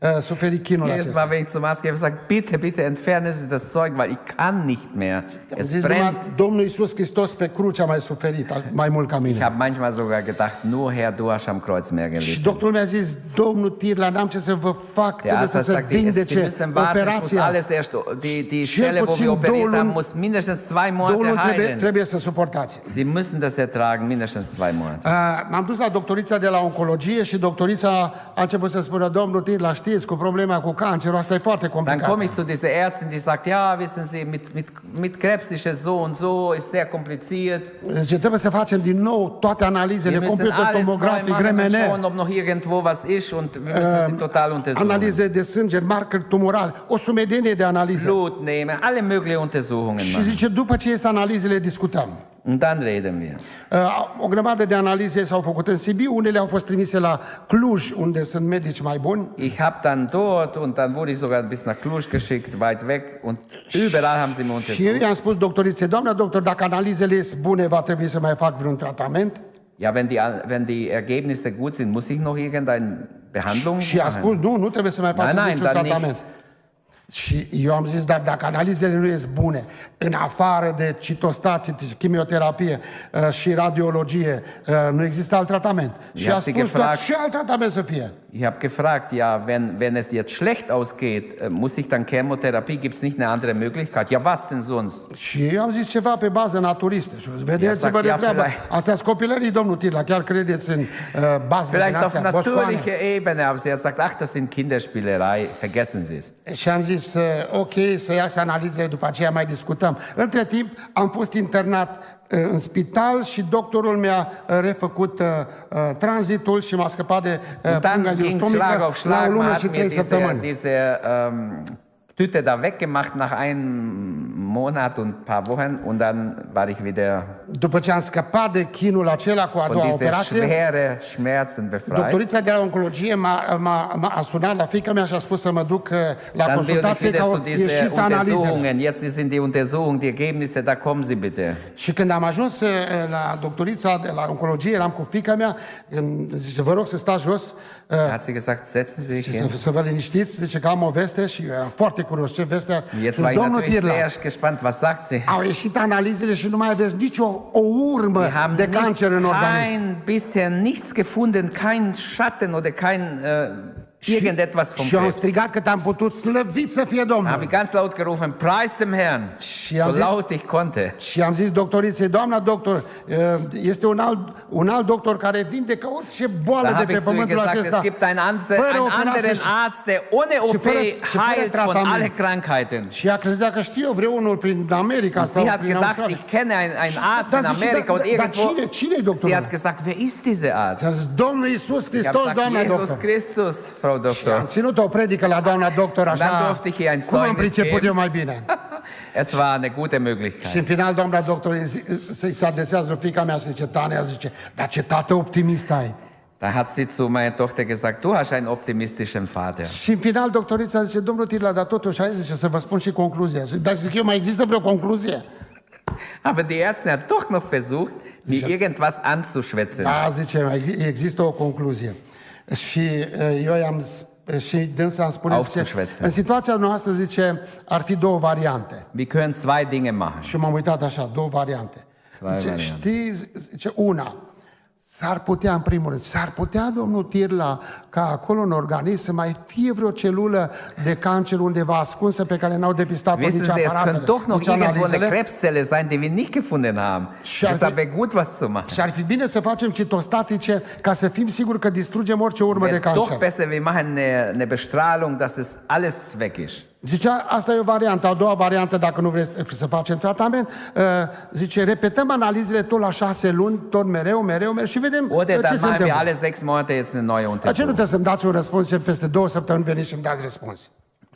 suf- eh, suferi chinul Jedes acesta. Mal, wenn ich zum Arzt gehe, habe ich gesagt, bitte, bitte entfernen Sie das Zeug, weil ich kann nicht mehr. Am Es zis, brennt. numai Domnul Iisus Hristos pe cruce a mai suferit a- mai mult ca Ich mine. habe manchmal sogar gedacht, nur Herr, du hast am Kreuz mehr Și gelitten. doctorul mi-a zis, domnul Tirla, n-am ce să vă fac, Der trebuie Arzt să hat se gesagt, die, es, Sie vindece müssen warten, es muss operația. alles erst, die, die Cel Stelle, wo puțin wir operiert două haben, luni- muss mindestens zwei Monate Domnul trebuie, heilen. trebuie să suportați. Sie müssen das ertragen, mindestens zwei Monate. Uh, m-am dus la doctorița de la oncologie și doctorița a început să spună, domnul Tirla, știți, cu problema cu cancerul, asta e foarte Dann complicat. komme ich zu dieser Ärztin, die sagt, ja, wissen Sie, mit, mit, mit Krebs ist es so und so, ist sehr kompliziert. Deci trebuie să facem din nou toate analizele, Wir müssen computer alles neu tomografic, machen und RMN, schauen, ob noch irgendwo was ist und wir müssen sie total untersuchen. analize de sânge, marker tumoral, o sumedenie de analize. Blut nehmen, alle möglichen Untersuchungen Și machen. zice, după ce ies analizele, discutăm. Und dann reden wir. Uh, O grămadă de analize s-au făcut în Sibiu, unele au fost trimise la Cluj, unde sunt medici mai buni. Ich habe dann dort und dann wurde ich sogar bis nach Cluj geschickt, weit weg und überall haben sie mich Și eu untersucht. i-am spus doctoriței, doamna doctor, dacă analizele sunt bune, va trebui să mai fac vreun tratament? Ja, wenn die, wenn die Ergebnisse gut sind, muss ich noch irgendeine Behandlung Și a machen? spus, nu, nu trebuie să mai Nein, faci nein, niciun dann tratament. nicht. Și eu am zis, dar dacă analizele nu ies bune, în afară de citostație, chimioterapie uh, și radiologie, uh, nu există alt tratament. Și I-a a sie spus că gefragt- ce alt tratament să fie? Ich habe gefragt, ja, wenn, wenn es jetzt schlecht ausgeht, äh, muss ich dann Chemotherapie? Gibt es nicht eine andere Möglichkeit? Ja, was denn sonst? Și eu am zis ceva pe bază naturistă. Și vedeți-vă de ia treabă. vielleicht- Astea sunt copilării, domnul Tila. Chiar credeți în uh, bază din Vielleicht auf astea, boșcoane. natürlicher Ebene, aber sie hat gesagt, ach, das sind Kinderspielerei, vergessen Sie es. Și am zis, uh, ok, să iasă analizele, după aceea mai discutăm. Între timp, am fost internat uh, în spital și doctorul mi-a uh, refăcut uh, uh, tranzitul și m-a scăpat de uh, Und dann punga ging es Schlag iustomică auf la o Schlag. Man lună hat și mir trei diese, săptămâni. diese ähm, Tüte da weggemacht nach einem Monat und ein paar Wochen und dann war ich wieder După ce am scăpat de chinul acela cu a von doua diesen operație, schweren Schmerzen befreit. Doctorița de la oncologie m-a, m-a, m-a a sunat la fica mea și a spus să mă duc uh, la Dann will ich consultație că wieder au zu diesen ieșit analizele. Untersuchungen. Jetzt sind die Untersuchungen, die Ergebnisse, da kommen Sie bitte. Și când am ajuns uh, la doctorița de la oncologie, eram cu fica mea, îmi zice, vă rog să stați jos, uh, Hat sie gesagt, setzen Sie sich și hin. să, să vă liniștiți, zice că am o veste și eu eram foarte curios ce veste. Jetzt Și war ich domnul natürlich Tirla, sehr gespannt, was sagt sie? au ieșit analizele și nu mai aveți nicio o urmă Wir haben de nicht, cancer în organism. kein bisher nichts gefunden, kein Schatten oder kein äh, irgendetwas vom Și eu am Krebs. strigat că am putut slăvit să fie Habe Domnul. ich ganz laut gerufen, preis dem Herrn, Și am so zis- laut ich konnte. Și am zis doctoriței, doamna doctor, uh, este un alt, un alt doctor care vindecă orice boală Da de habe pe ich zu ihr pământul gesagt, acesta. es gibt einen, Anse- fără einen operație anderen și- Arzt, der ohne și OP fără- și fără heilt von tratament. alle Krankheiten. Și ea crezea că știu eu vreunul prin America Und sau sie hat prin gedacht, Australia. ich kenne einen, einen Da- Arzt da in zice, Amerika da- und da- irgendwo. dar cine- cine-i doctorul? Sie hat gesagt, wer ist dieser Arzt? Și a zis, Domnul Iisus Ich habe Hristos, gesagt, doamna Jesus doctor. Christus, Frau Și am Doktor. ținut o predică la doamna doctor dann așa, durfte ich ihr ein cum am Zeugnis priceput geben. eu mai bine. Es war eine gute Și Möglichkeit. în final doamna doctor îi zi- să-i se adresează fica mea și zice, Tania, zice, dar ce tată optimist ai. Da hat sie zu meiner Tochter gesagt, du hast einen optimistischen Vater. Și în final doctorița zice, domnul Tirla, dar totuși, hai zice, să vă spun și concluzia. Zic, Dar zic eu, mai există vreo concluzie? Aber die Ärztin hat doch noch versucht, mir irgendwas anzuschwätzen. Da, zice, mai există o concluzie. Și uh, eu i-am s- și dânsa îmi spune, zice, Aufzuschwätzen. în situația noastră, zice, ar fi două variante. Wir können zwei Dinge machen. Și m-am uitat așa, două variante. Zwei Zice, variante. știi, zice, una, s-ar putea, în primul rând, s-ar putea, domnul Tirla, ca acolo în organism să mai fie vreo celulă de cancer undeva ascunsă pe care n-au depistat-o nici Wissen Sie, es aparatele, könnte doch noch nici irgendwo eine analizele. Krebszelle sein, die wir nicht gefunden haben. Schade. Deshalb wäre gut, was zu machen. Și ar fi bine să facem citostatice ca să fim siguri că distrugem orice urmă de Wäre doch cancer. besser, wir machen eine, eine Bestrahlung, dass es alles weg ist. Zicea, asta e o variantă. A doua variantă, dacă nu vreți să facem tratament, uh, zice, repetăm analizele tot la șase luni, tot mereu, mereu, mereu și vedem uh, Oder ce dann se machen wir întâmplă. alle sechs Monate jetzt eine neue Dar ce nu Untersuchung. trebuie să-mi dați un răspuns ce peste două săptămâni veniți și îmi dați răspuns?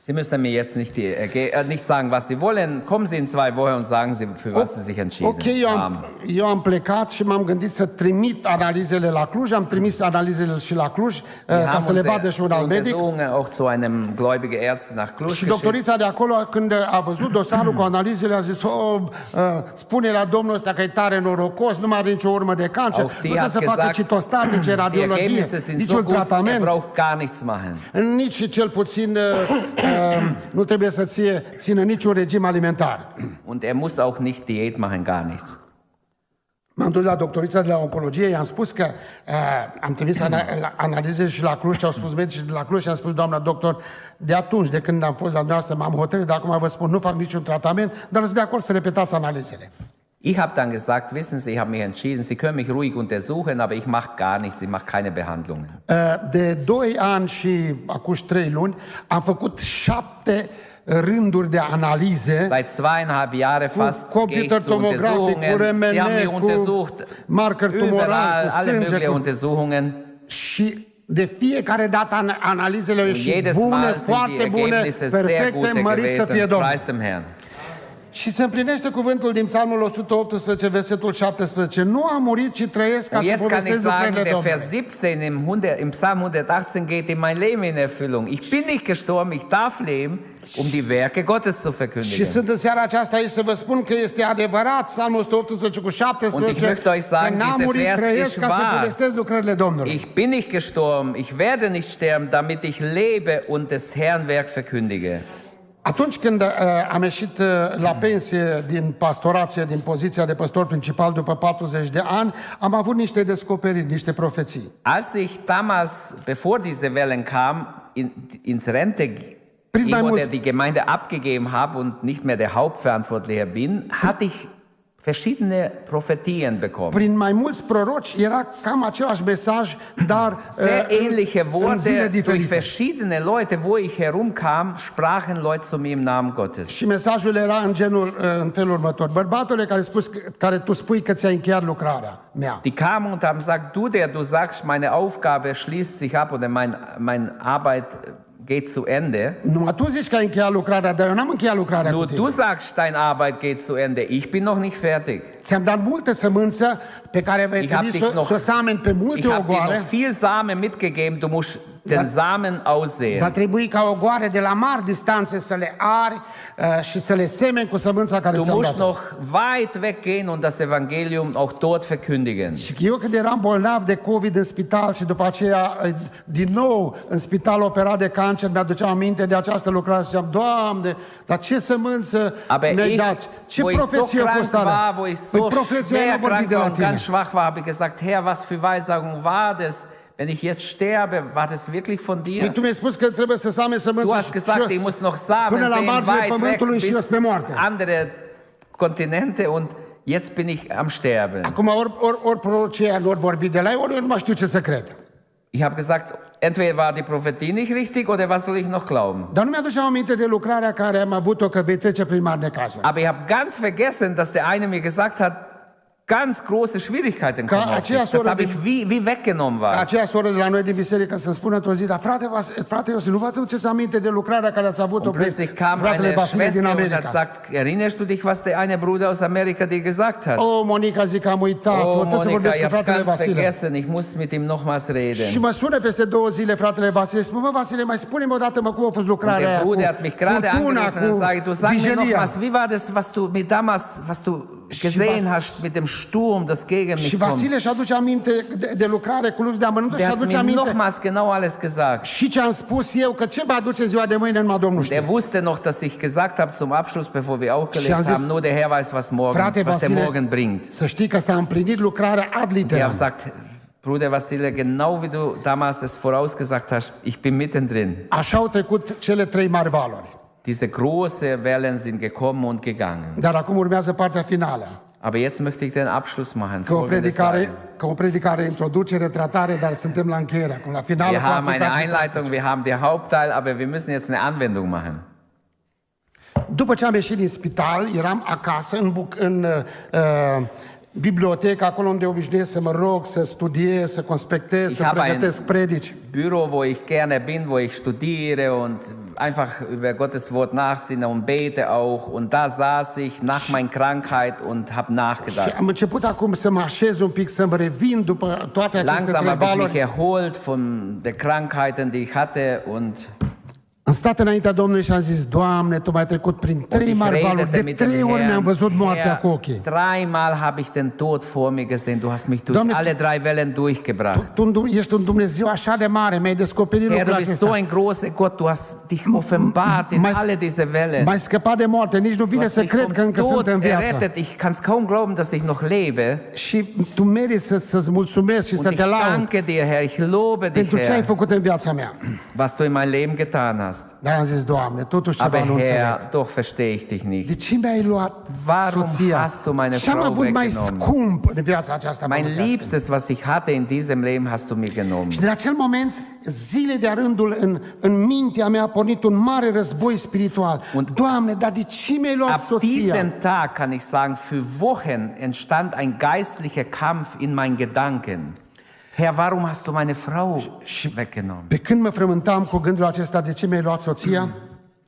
Sie müssen mir jetzt nicht, die, Erge- äh, nicht sagen, was Sie wollen. Kommen Sie in zwei Wochen und sagen Sie, für was Sie sich entschieden Ok, eu am, haben. eu am plecat și m-am gândit să trimit analizele la Cluj, am trimis analizele și la Cluj, uh, Wir ca haben să le vadă unsere și un alt medic. Untersuchungen auch zu einem gläubigen Arzt nach Cluj Și geschickt. doctorița de acolo, când a văzut dosarul cu analizele, a zis, oh, uh, spune la domnul ăsta că e tare norocos, nu mai are nicio urmă de cancer, nu Auch die trebuie hat să facă gesagt, citostatice, (clears throat) Die radiologie, Ergebnisse sind so niciun gut, er tratament, braucht gar nichts machen. nici și cel puțin uh, (clears throat) uh, nu trebuie să ție, țină niciun regim alimentar. Und er muss auch nicht Diät machen, gar nichts. M-am dus la doctorița de la oncologie, i-am spus că uh, am trimis ana- la- analize și la Cluj și au spus medicii de la Cluj și am spus, doamna doctor, de atunci, de când am fost la dumneavoastră, m-am hotărât, dar acum vă spun, nu fac niciun tratament, dar sunt de acord să repetați analizele. Ich habe dann gesagt, wissen Sie, ich habe mich entschieden, Sie können mich ruhig untersuchen, aber ich mache gar nichts, ich mache keine Behandlungen. Uh, De 2 ani și acum 3 luni am făcut șapte rânduri de analize Seit zweieinhalb Jahren cu fast computer tomografic, cu Untersuchungen. Sie haben mich RMN, untersucht, marker tumoral, überall, alle möglichen. Untersuchungen. și de fiecare dată an- analizele au ieșit Jedes bune, Mal sind die foarte bune, Ergebnisse sehr perfecte, mărit să fie. Domnul. Și se împlinește cuvântul din Psalmul 118, versetul 17. Nu am murit, ci trăiesc ca Und să jetzt kann ich sagen, der. Vers 17 im, 100, im Psalm 118 geht in mein Leben in Erfüllung. Ich bin nicht gestorben, ich darf leben, um die Werke Gottes zu Și verkündigen. sunt în seara aceasta aici să vă spun că este adevărat, Psalmul 118 cu Und 17, ich möchte euch sagen, dieser murit, Vers ist ca să wahr. Ich bin nicht gestorben, ich werde nicht sterben, damit ich lebe und des Herrn Werk verkündige. Atunci când uh, am ieșit uh, la pensie din pastorație, din poziția de păstor principal după 40 de ani, am avut niște descoperiri, niște profeții. Als ich damals, bevor diese Wellen kamen, in, ins Rente Prin mai ging oder mulți- die Gemeinde abgegeben habe und nicht mehr der Hauptverantwortliche bin, hatte ich verschiedene Prophetien bekommen. Prin mai mulți proroci era cam același mesaj, dar Sehr uh, ähnliche în zile Worte durch verschiedene Leute, wo ich herumkam, sprachen Leute zu mir im Namen Gottes. Și mesajul era în genul, uh, în felul următor. Bărbatule care, spus, care tu spui că ți-ai încheiat lucrarea mea. Die kamen und haben gesagt, du, der du sagst, meine Aufgabe schließt sich ab oder mein, mein Arbeit geht zu Ende. Numai tu zici că ai încheiat lucrarea, dar eu n-am încheiat lucrarea cu Nur du sagst, dein Arbeit geht zu Ende. Ich bin noch nicht fertig. Ți-am dat multă sămânță pe care vei Ich hab trebui dich să, noch- să o sameni pe multe Ich habe dir noch viel Samen mitgegeben. Du musst den Samen Va aussehen. trebui ca ogoare de la mari distanțe să le ari uh, și să le semeni cu sămânța care Du ți-am musst dat. noch weit weggehen und das Evangelium auch dort verkündigen. Și eu când eram bolnav de COVID în spital și după aceea uh, din nou în spital operat de cancer, mi-aduceam aminte de această lucrare și ziceam, Doamne, dar ce sămânță Aber mi-ai ich, dat? Ce wo ich so profeție a krank fost alea? war, wo ich Păi so profeția schwer nu a vorbit krank de war la und tine. ganz schwach war, habe ich gesagt, Herr, was für Weissagung war das? Wenn ich jetzt sterbe, war das wirklich von dir? tu mi-ai spus că trebuie să sameni Du hast gesagt, ich muss noch Samen până la sehen, marginea weit weg pământului și eu bis spre moarte. andere Kontinente und jetzt bin ich am Sterben. Acum ori, ori, ori prorocia nu ori vorbi de la ei, ori eu nu mai știu ce să cred. Ich habe gesagt, entweder war die Prophetie nicht richtig oder was soll ich noch glauben? Dar nu mi-aduceam aminte de lucrarea care am avut-o că vei trece prin mari necazuri. Aber ich habe ganz vergessen, dass der eine mir gesagt hat, ganz große Schwierigkeiten dich. Das habe ich wie, wie weggenommen Ca was. aceea soră de la noi din biserică să-mi spună într-o zi, dar frate, frate Iosif, nu vă aduceți aminte de lucrarea care ați avut-o plötzlich kam fratele eine Vasile din Schwester und America. gesagt, erinnerst du dich, was der eine Bruder aus Amerika dir gesagt hat? O, Monica, zic am uitat, Oh, trebuie să vorbesc ich cu fratele Vasile. vergessen, ich muss mit ihm nochmals Și reden. mă sună peste două zile fratele Vasile, spune, mă, Vasile, mai spune-mi odată, mă, cum a fost lucrarea der aia Bruder cu hat mich gerade furtuna, angerufen und cu sage, du sag mir vijelia. nochmals, wie war das, was du mir damals, was du gesehen was- hast mit dem Sturm, das gegen Și mich kommt? Vasile își aduce aminte de, de lucrare cu luși de amănuntă și Der hat aduce mir aminte nochmals genau alles gesagt. și ce am spus eu, că ce va aduce ziua de mâine numai Domnul Der știe. wusste noch, dass ich gesagt habe zum Abschluss, bevor wir aufgelegt Sie haben haben, es- nur der Herr weiß, was morgen, Frate was der Vasile, morgen bringt. să știi că s-a împlinit lucrarea ad Ich habe literam. gesagt, Bruder Vasile, genau wie du damals es vorausgesagt hast, ich bin mittendrin. Așa au trecut cele trei mari valori. Diese große Wellen sind gekommen und gegangen. Dar acum urmează partea finală. Aber jetzt möchte ich den Abschluss machen. Că o predicare, că o predicare, introducere, tratare, dar suntem la încheiere, acum la finală Wir haben eine Einleitung, wir haben den Hauptteil, aber wir müssen jetzt eine Anwendung machen. După ce am ieșit din spital, eram acasă în, în uh, bibliotecă, acolo unde obișnuiesc să mă rog, să studiez, să conspectez, să pregătesc predici. Büro, wo ich gerne bin, wo ich studiere und einfach über Gottes Wort nachsinne und bete auch. Und da saß ich nach meiner Krankheit und habe nachgedacht. am început acum să mă așez un pic, să-mi revin după toate aceste Langsam habe ich mich erholt von den Krankheiten, die ich hatte und Am stat înaintea Domnului și am zis, Doamne, Tu m-ai trecut prin und trei ich mari valori. redete De mit trei dem ori mi-am Herrn. văzut moartea Herr, cu ochii. dreimal habe ich den Tod vor mir gesehen. Du hast mich durch Doamne, alle drei Wellen durchgebracht. Tu tu ești un Dumnezeu așa de mare, mi-ai descoperit Herr, du lucrul bist so acesta. ein großer Gott. Du hast dich offenbart in mai- alle diese Wellen. M-ai scăpat de moarte, nici nu Du vine hast să mich cred vom că încă sunt Tod în viață. errettet. Ich kann es kaum glauben, dass ich noch lebe. Și Tu meriți să, să-ți mulțumesc și Und să ich te laud danke dir, Herr. Ich lobe dich, pentru ce ai Herr, făcut în viața mea. was du in mein Leben getan hast. Dar am zis, Doamne, totuși ceva Aber nu. Herr, doch verstehe ich dich De nicht. ce mi-ai luat Warum soția? hast du meine Ce am Frau avut mai weggenommen? scump în viața aceasta Mein pământească? Liebstes, was ich hatte in diesem Leben, hast du mir genommen. Și din acel moment, zile de-a rândul, în, în mintea mea a pornit un mare război spiritual. Und- Doamne, dar de ce mi-ai luat Ab soția? diesem Tag kann ich sagen, für Wochen entstand ein geistlicher Kampf in meinen Gedanken. Herr, warum hast du meine Frau weggenommen? Pe când mă frământam cu gândul acesta, de ce mi-ai luat soția?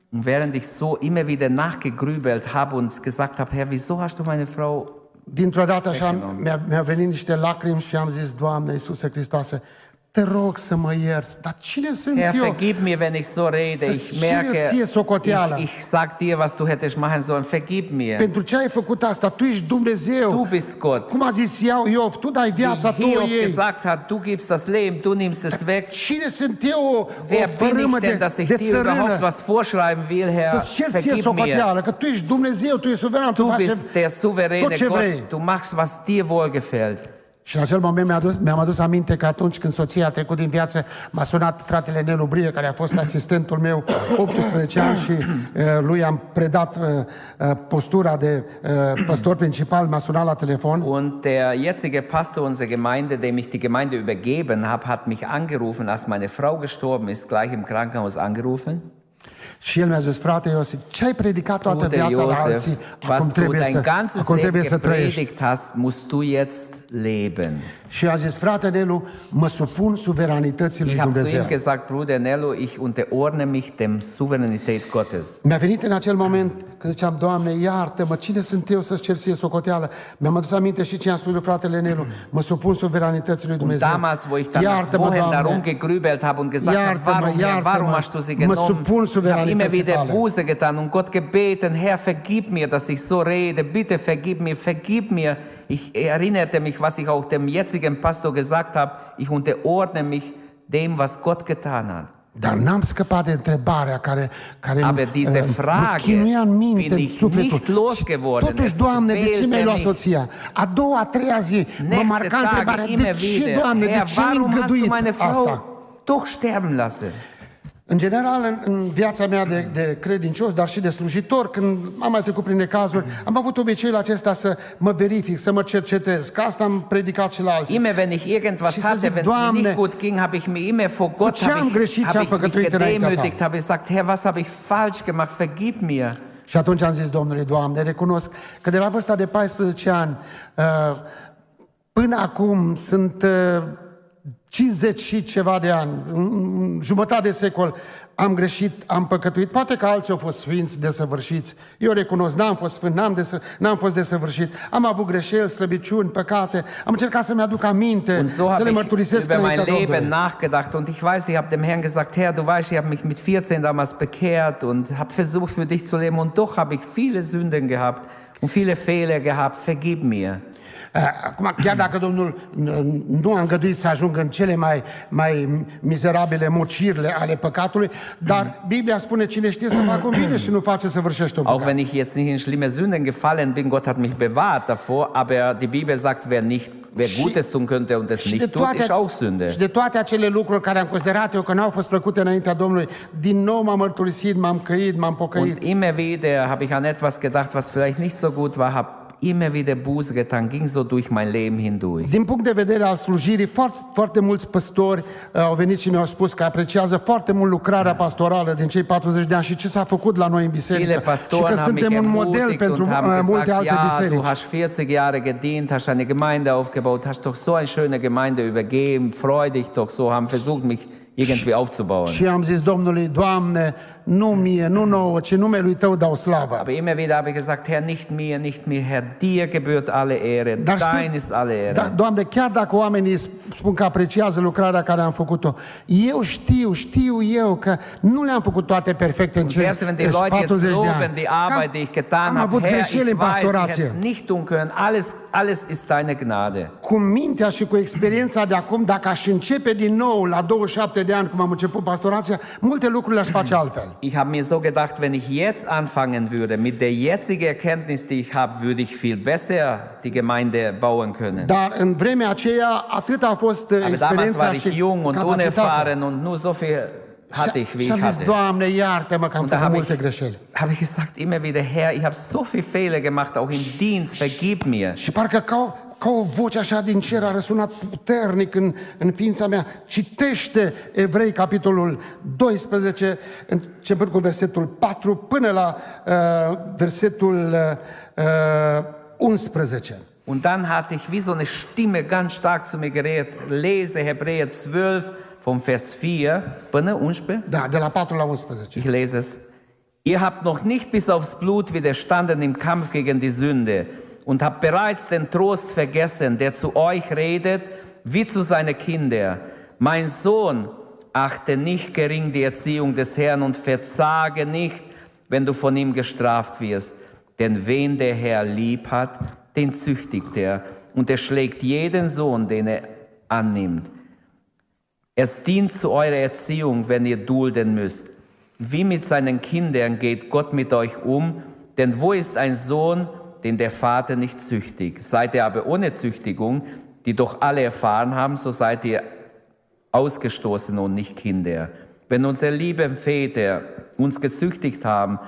Und während ich so immer wieder nachgegrübelt habe und gesagt habe, Herr, wieso hast du meine Frau Dintr-o dată așa mi-a, mi-a venit niște lacrimi și am zis, Doamne Iisuse Hristoase, te rog să mă ierți, dar cine sunt Herr, eu? vergib mir, wenn ich so rede. Ich merke, ție socoteala. ich, ich sag dir, was du hättest machen sollen. Vergib mir. Pentru ce ai făcut asta? Tu ești Dumnezeu. Du bist Gott. Cum a zis Iov, tu dai viața, Wie tu o Hiob iei. gesagt hat, du gibst das Leben, du nimmst es weg. Cine sunt eu, o, Wer o bin fărâmă ich denn, de, dass ich de dir überhaupt was vorschreiben will, Herr? Să-ți cer ție Vergib mir. socoteală, că tu Și în acel moment mi-a adus, mi-am adus aminte că atunci când soția a trecut din viață, m-a sunat fratele Nelu Brie, care a fost asistentul meu 18 ani și uh, lui am predat uh, postura de uh, păstor principal, m-a sunat la telefon Und der jetzige Pastor unserer Gemeinde, dem ich die Gemeinde übergeben habe, hat mich angerufen, als meine Frau gestorben ist, gleich im Krankenhaus angerufen. Și el mi-a zis, frate Iosif, ce ai predicat toată Bruder viața la Josef, alții, was acum du trebuie, dein să, ganzes acum trebuie Leben să trăiești. gepredigt hast, musst du jetzt leben. Și a zis, frate Nelu, mă supun suveranității lui Ich habe zu Dumnezeu. ihm gesagt, Bruder Nello, ich unterordne mich dem Souveränität Gottes. Mi-a venit în acel moment când ziceam, Doamne, iartă-mă, cine sunt eu să-ți cer ție socoteală? Mi-am adus aminte și ce am spus lui fratele Nelu, mă supun suveranității lui Und Dumnezeu. damals, wo ich dann nach Iartă-mă, Wochen Doamne, darum gegrübelt habe und gesagt habe, Iartă-mă, warum, Herr, iartă-mă, warum hast du sie mă genommen? supun Ich habe immer suveranității wieder tale. Buße getan und Gott gebeten, Herr, vergib mir, dass ich so rede, bitte vergib mir, vergib mir. Ich erinnerte mich, was ich auch dem jetzigen Pastor gesagt habe, ich unterordne mich dem, was Gott getan hat. Dar n-am scăpat de întrebarea care, care Aber diese uh, Frage chinuia în minte, bin sufletul. nicht losgeworden. Totuși, Doamne, de ce mi-ai luat soția? A doua, a treia zi, mă marca întrebarea, de ce, Doamne, de ce ai îngăduit meine Frau asta? doch sterben lassen? În general, în, în viața mea de, de credincios, dar și de slujitor, când am mai trecut prin necazuri, am avut obiceiul acesta să mă verific, să mă cercetez, că asta am predicat și la alții. Immer wenn ich irgendwas Și să hatte, zic, wenn es mir Doamne, nicht gut ging, habe ich mir immer vor Gott ce am habe ich, greșit, ce habe am ich mich păcătuit înaintea ta? gedemütigt, habe gesagt, Herr, was habe ich falsch gemacht? Vergib mir. Și atunci am zis, Domnule, Doamne, recunosc că de la vârsta de 14 ani uh, până acum sunt uh, 50 și ceva de ani, jumătate de secol, am greșit, am păcătuit. Poate că alții au fost sfinți, desăvârșiți. Eu recunosc, n-am fost sfânt, n-am, desă, n-am fost desăvârșit. Am avut greșeli, slăbiciuni, păcate. Am încercat să-mi aduc aminte, Und so să le ich mărturisesc über mein Leben Domnului. nachgedacht. Und ich weiß, ich habe dem Herrn gesagt, Herr, du weißt, ich habe mich mit 14 damals bekehrt und habe versucht, für dich zu leben. Und doch habe ich viele Sünden gehabt und viele Fehler gehabt. Vergib mir. Eh, Acum, chiar dacă Domnul n- nu a îngăduit să ajungă în cele mai, mai mizerabile mocirile ale păcatului, dar Biblia spune cine știe să facă un bine și nu face să vârșește un Auch păcat. wenn ich jetzt nicht in schlimme Sünden gefallen bin, Gott hat mich bewahrt davor, aber die Bibel sagt, wer, nicht, wer Și- Gutes tun könnte und es Și de, nicht tut, toate, ist auch Sünde. și de toate acele lucruri care am considerat eu că n-au fost plăcute înaintea Domnului, din nou m-am mărturisit, m-am căit, m-am pocăit. Und immer wieder habe ich an etwas gedacht, was vielleicht nicht so gut war, habe immer wieder Buße getan, ging so durch mein Leben hindurch. Din punct de vedere al slujirii, foarte, foarte mulți păstori uh, au venit și mi-au spus că apreciază foarte mult lucrarea pastorală din cei 40 de ani și ce s-a făcut la noi în biserică și că suntem un model pentru haben uh, multe gesagt, alte ja, du biserici. hast 40 Jahre gedient, hast eine Gemeinde aufgebaut, hast doch so eine schöne Gemeinde übergeben, freu dich doch so, haben versucht, mich irgendwie aufzubauen. Și am zis Domnului, Doamne, nu mie, nu nouă, ci numelui Tău dau slavă. Aber immer wieder habe ich gesagt, Herr, nicht mir, nicht mir, Herr, dir gebührt alle Ehre, Dar știi- dein ist alle Ehre. Da, Doamne, chiar dacă oamenii spun că apreciază lucrarea care am făcut-o, eu știu, știu eu că nu le-am făcut toate perfecte în Und cele selbst wenn die Leute jetzt 40 de loben ani. die Că Arbeit, die ich getan am habe, avut Herr, greșeli ich în weiß, ich hätte pastorație. es nicht tun können, alles, alles ist deine Gnade. Cu mintea și cu experiența de acum, dacă aș începe din nou la 27 de ani, cum am început pastorația, multe lucruri le-aș face altfel. Ich habe mir so gedacht, wenn ich jetzt anfangen würde, mit der jetzigen Erkenntnis, die ich habe, würde ich viel besser die Gemeinde bauen können. Dar în vremea aceea, atât a fost uh, Aber damals war ich jung und unerfahren und nur so viel hatte ich, wie ich hatte. Doamne, iartă-mă că am Und da făcut habe multe ich, greșeli. habe ich gesagt immer wieder, Herr, ich habe so viele Fehler gemacht, auch im Dienst, vergib mir. Și parcă ca ca o voce așa din cer a răsunat puternic în, în ființa mea. Citește Evrei, capitolul 12, începând cu versetul 4 până la uh, versetul uh, 11. Und dann hatte ich wie so eine Stimme ganz stark zu mir geredet. Lese Hebräer 12 vom Vers 4 până 11. Da, de la 4 la 11. Ich lese es. Ihr habt noch nicht bis aufs Blut widerstanden im Kampf gegen die Sünde und habt bereits den Trost vergessen, der zu euch redet, wie zu seinen Kindern. Mein Sohn, achte nicht gering die Erziehung des Herrn und verzage nicht, wenn du von ihm gestraft wirst. Denn wen der Herr lieb hat, den züchtigt er und er schlägt jeden Sohn, den er annimmt. Es dient zu eurer Erziehung, wenn ihr dulden müsst. Wie mit seinen Kindern geht Gott mit euch um, denn wo ist ein Sohn, den der Vater nicht züchtigt? Seid ihr aber ohne Züchtigung, die doch alle erfahren haben, so seid ihr ausgestoßen und nicht Kinder. Wenn unsere lieben Väter uns gezüchtigt haben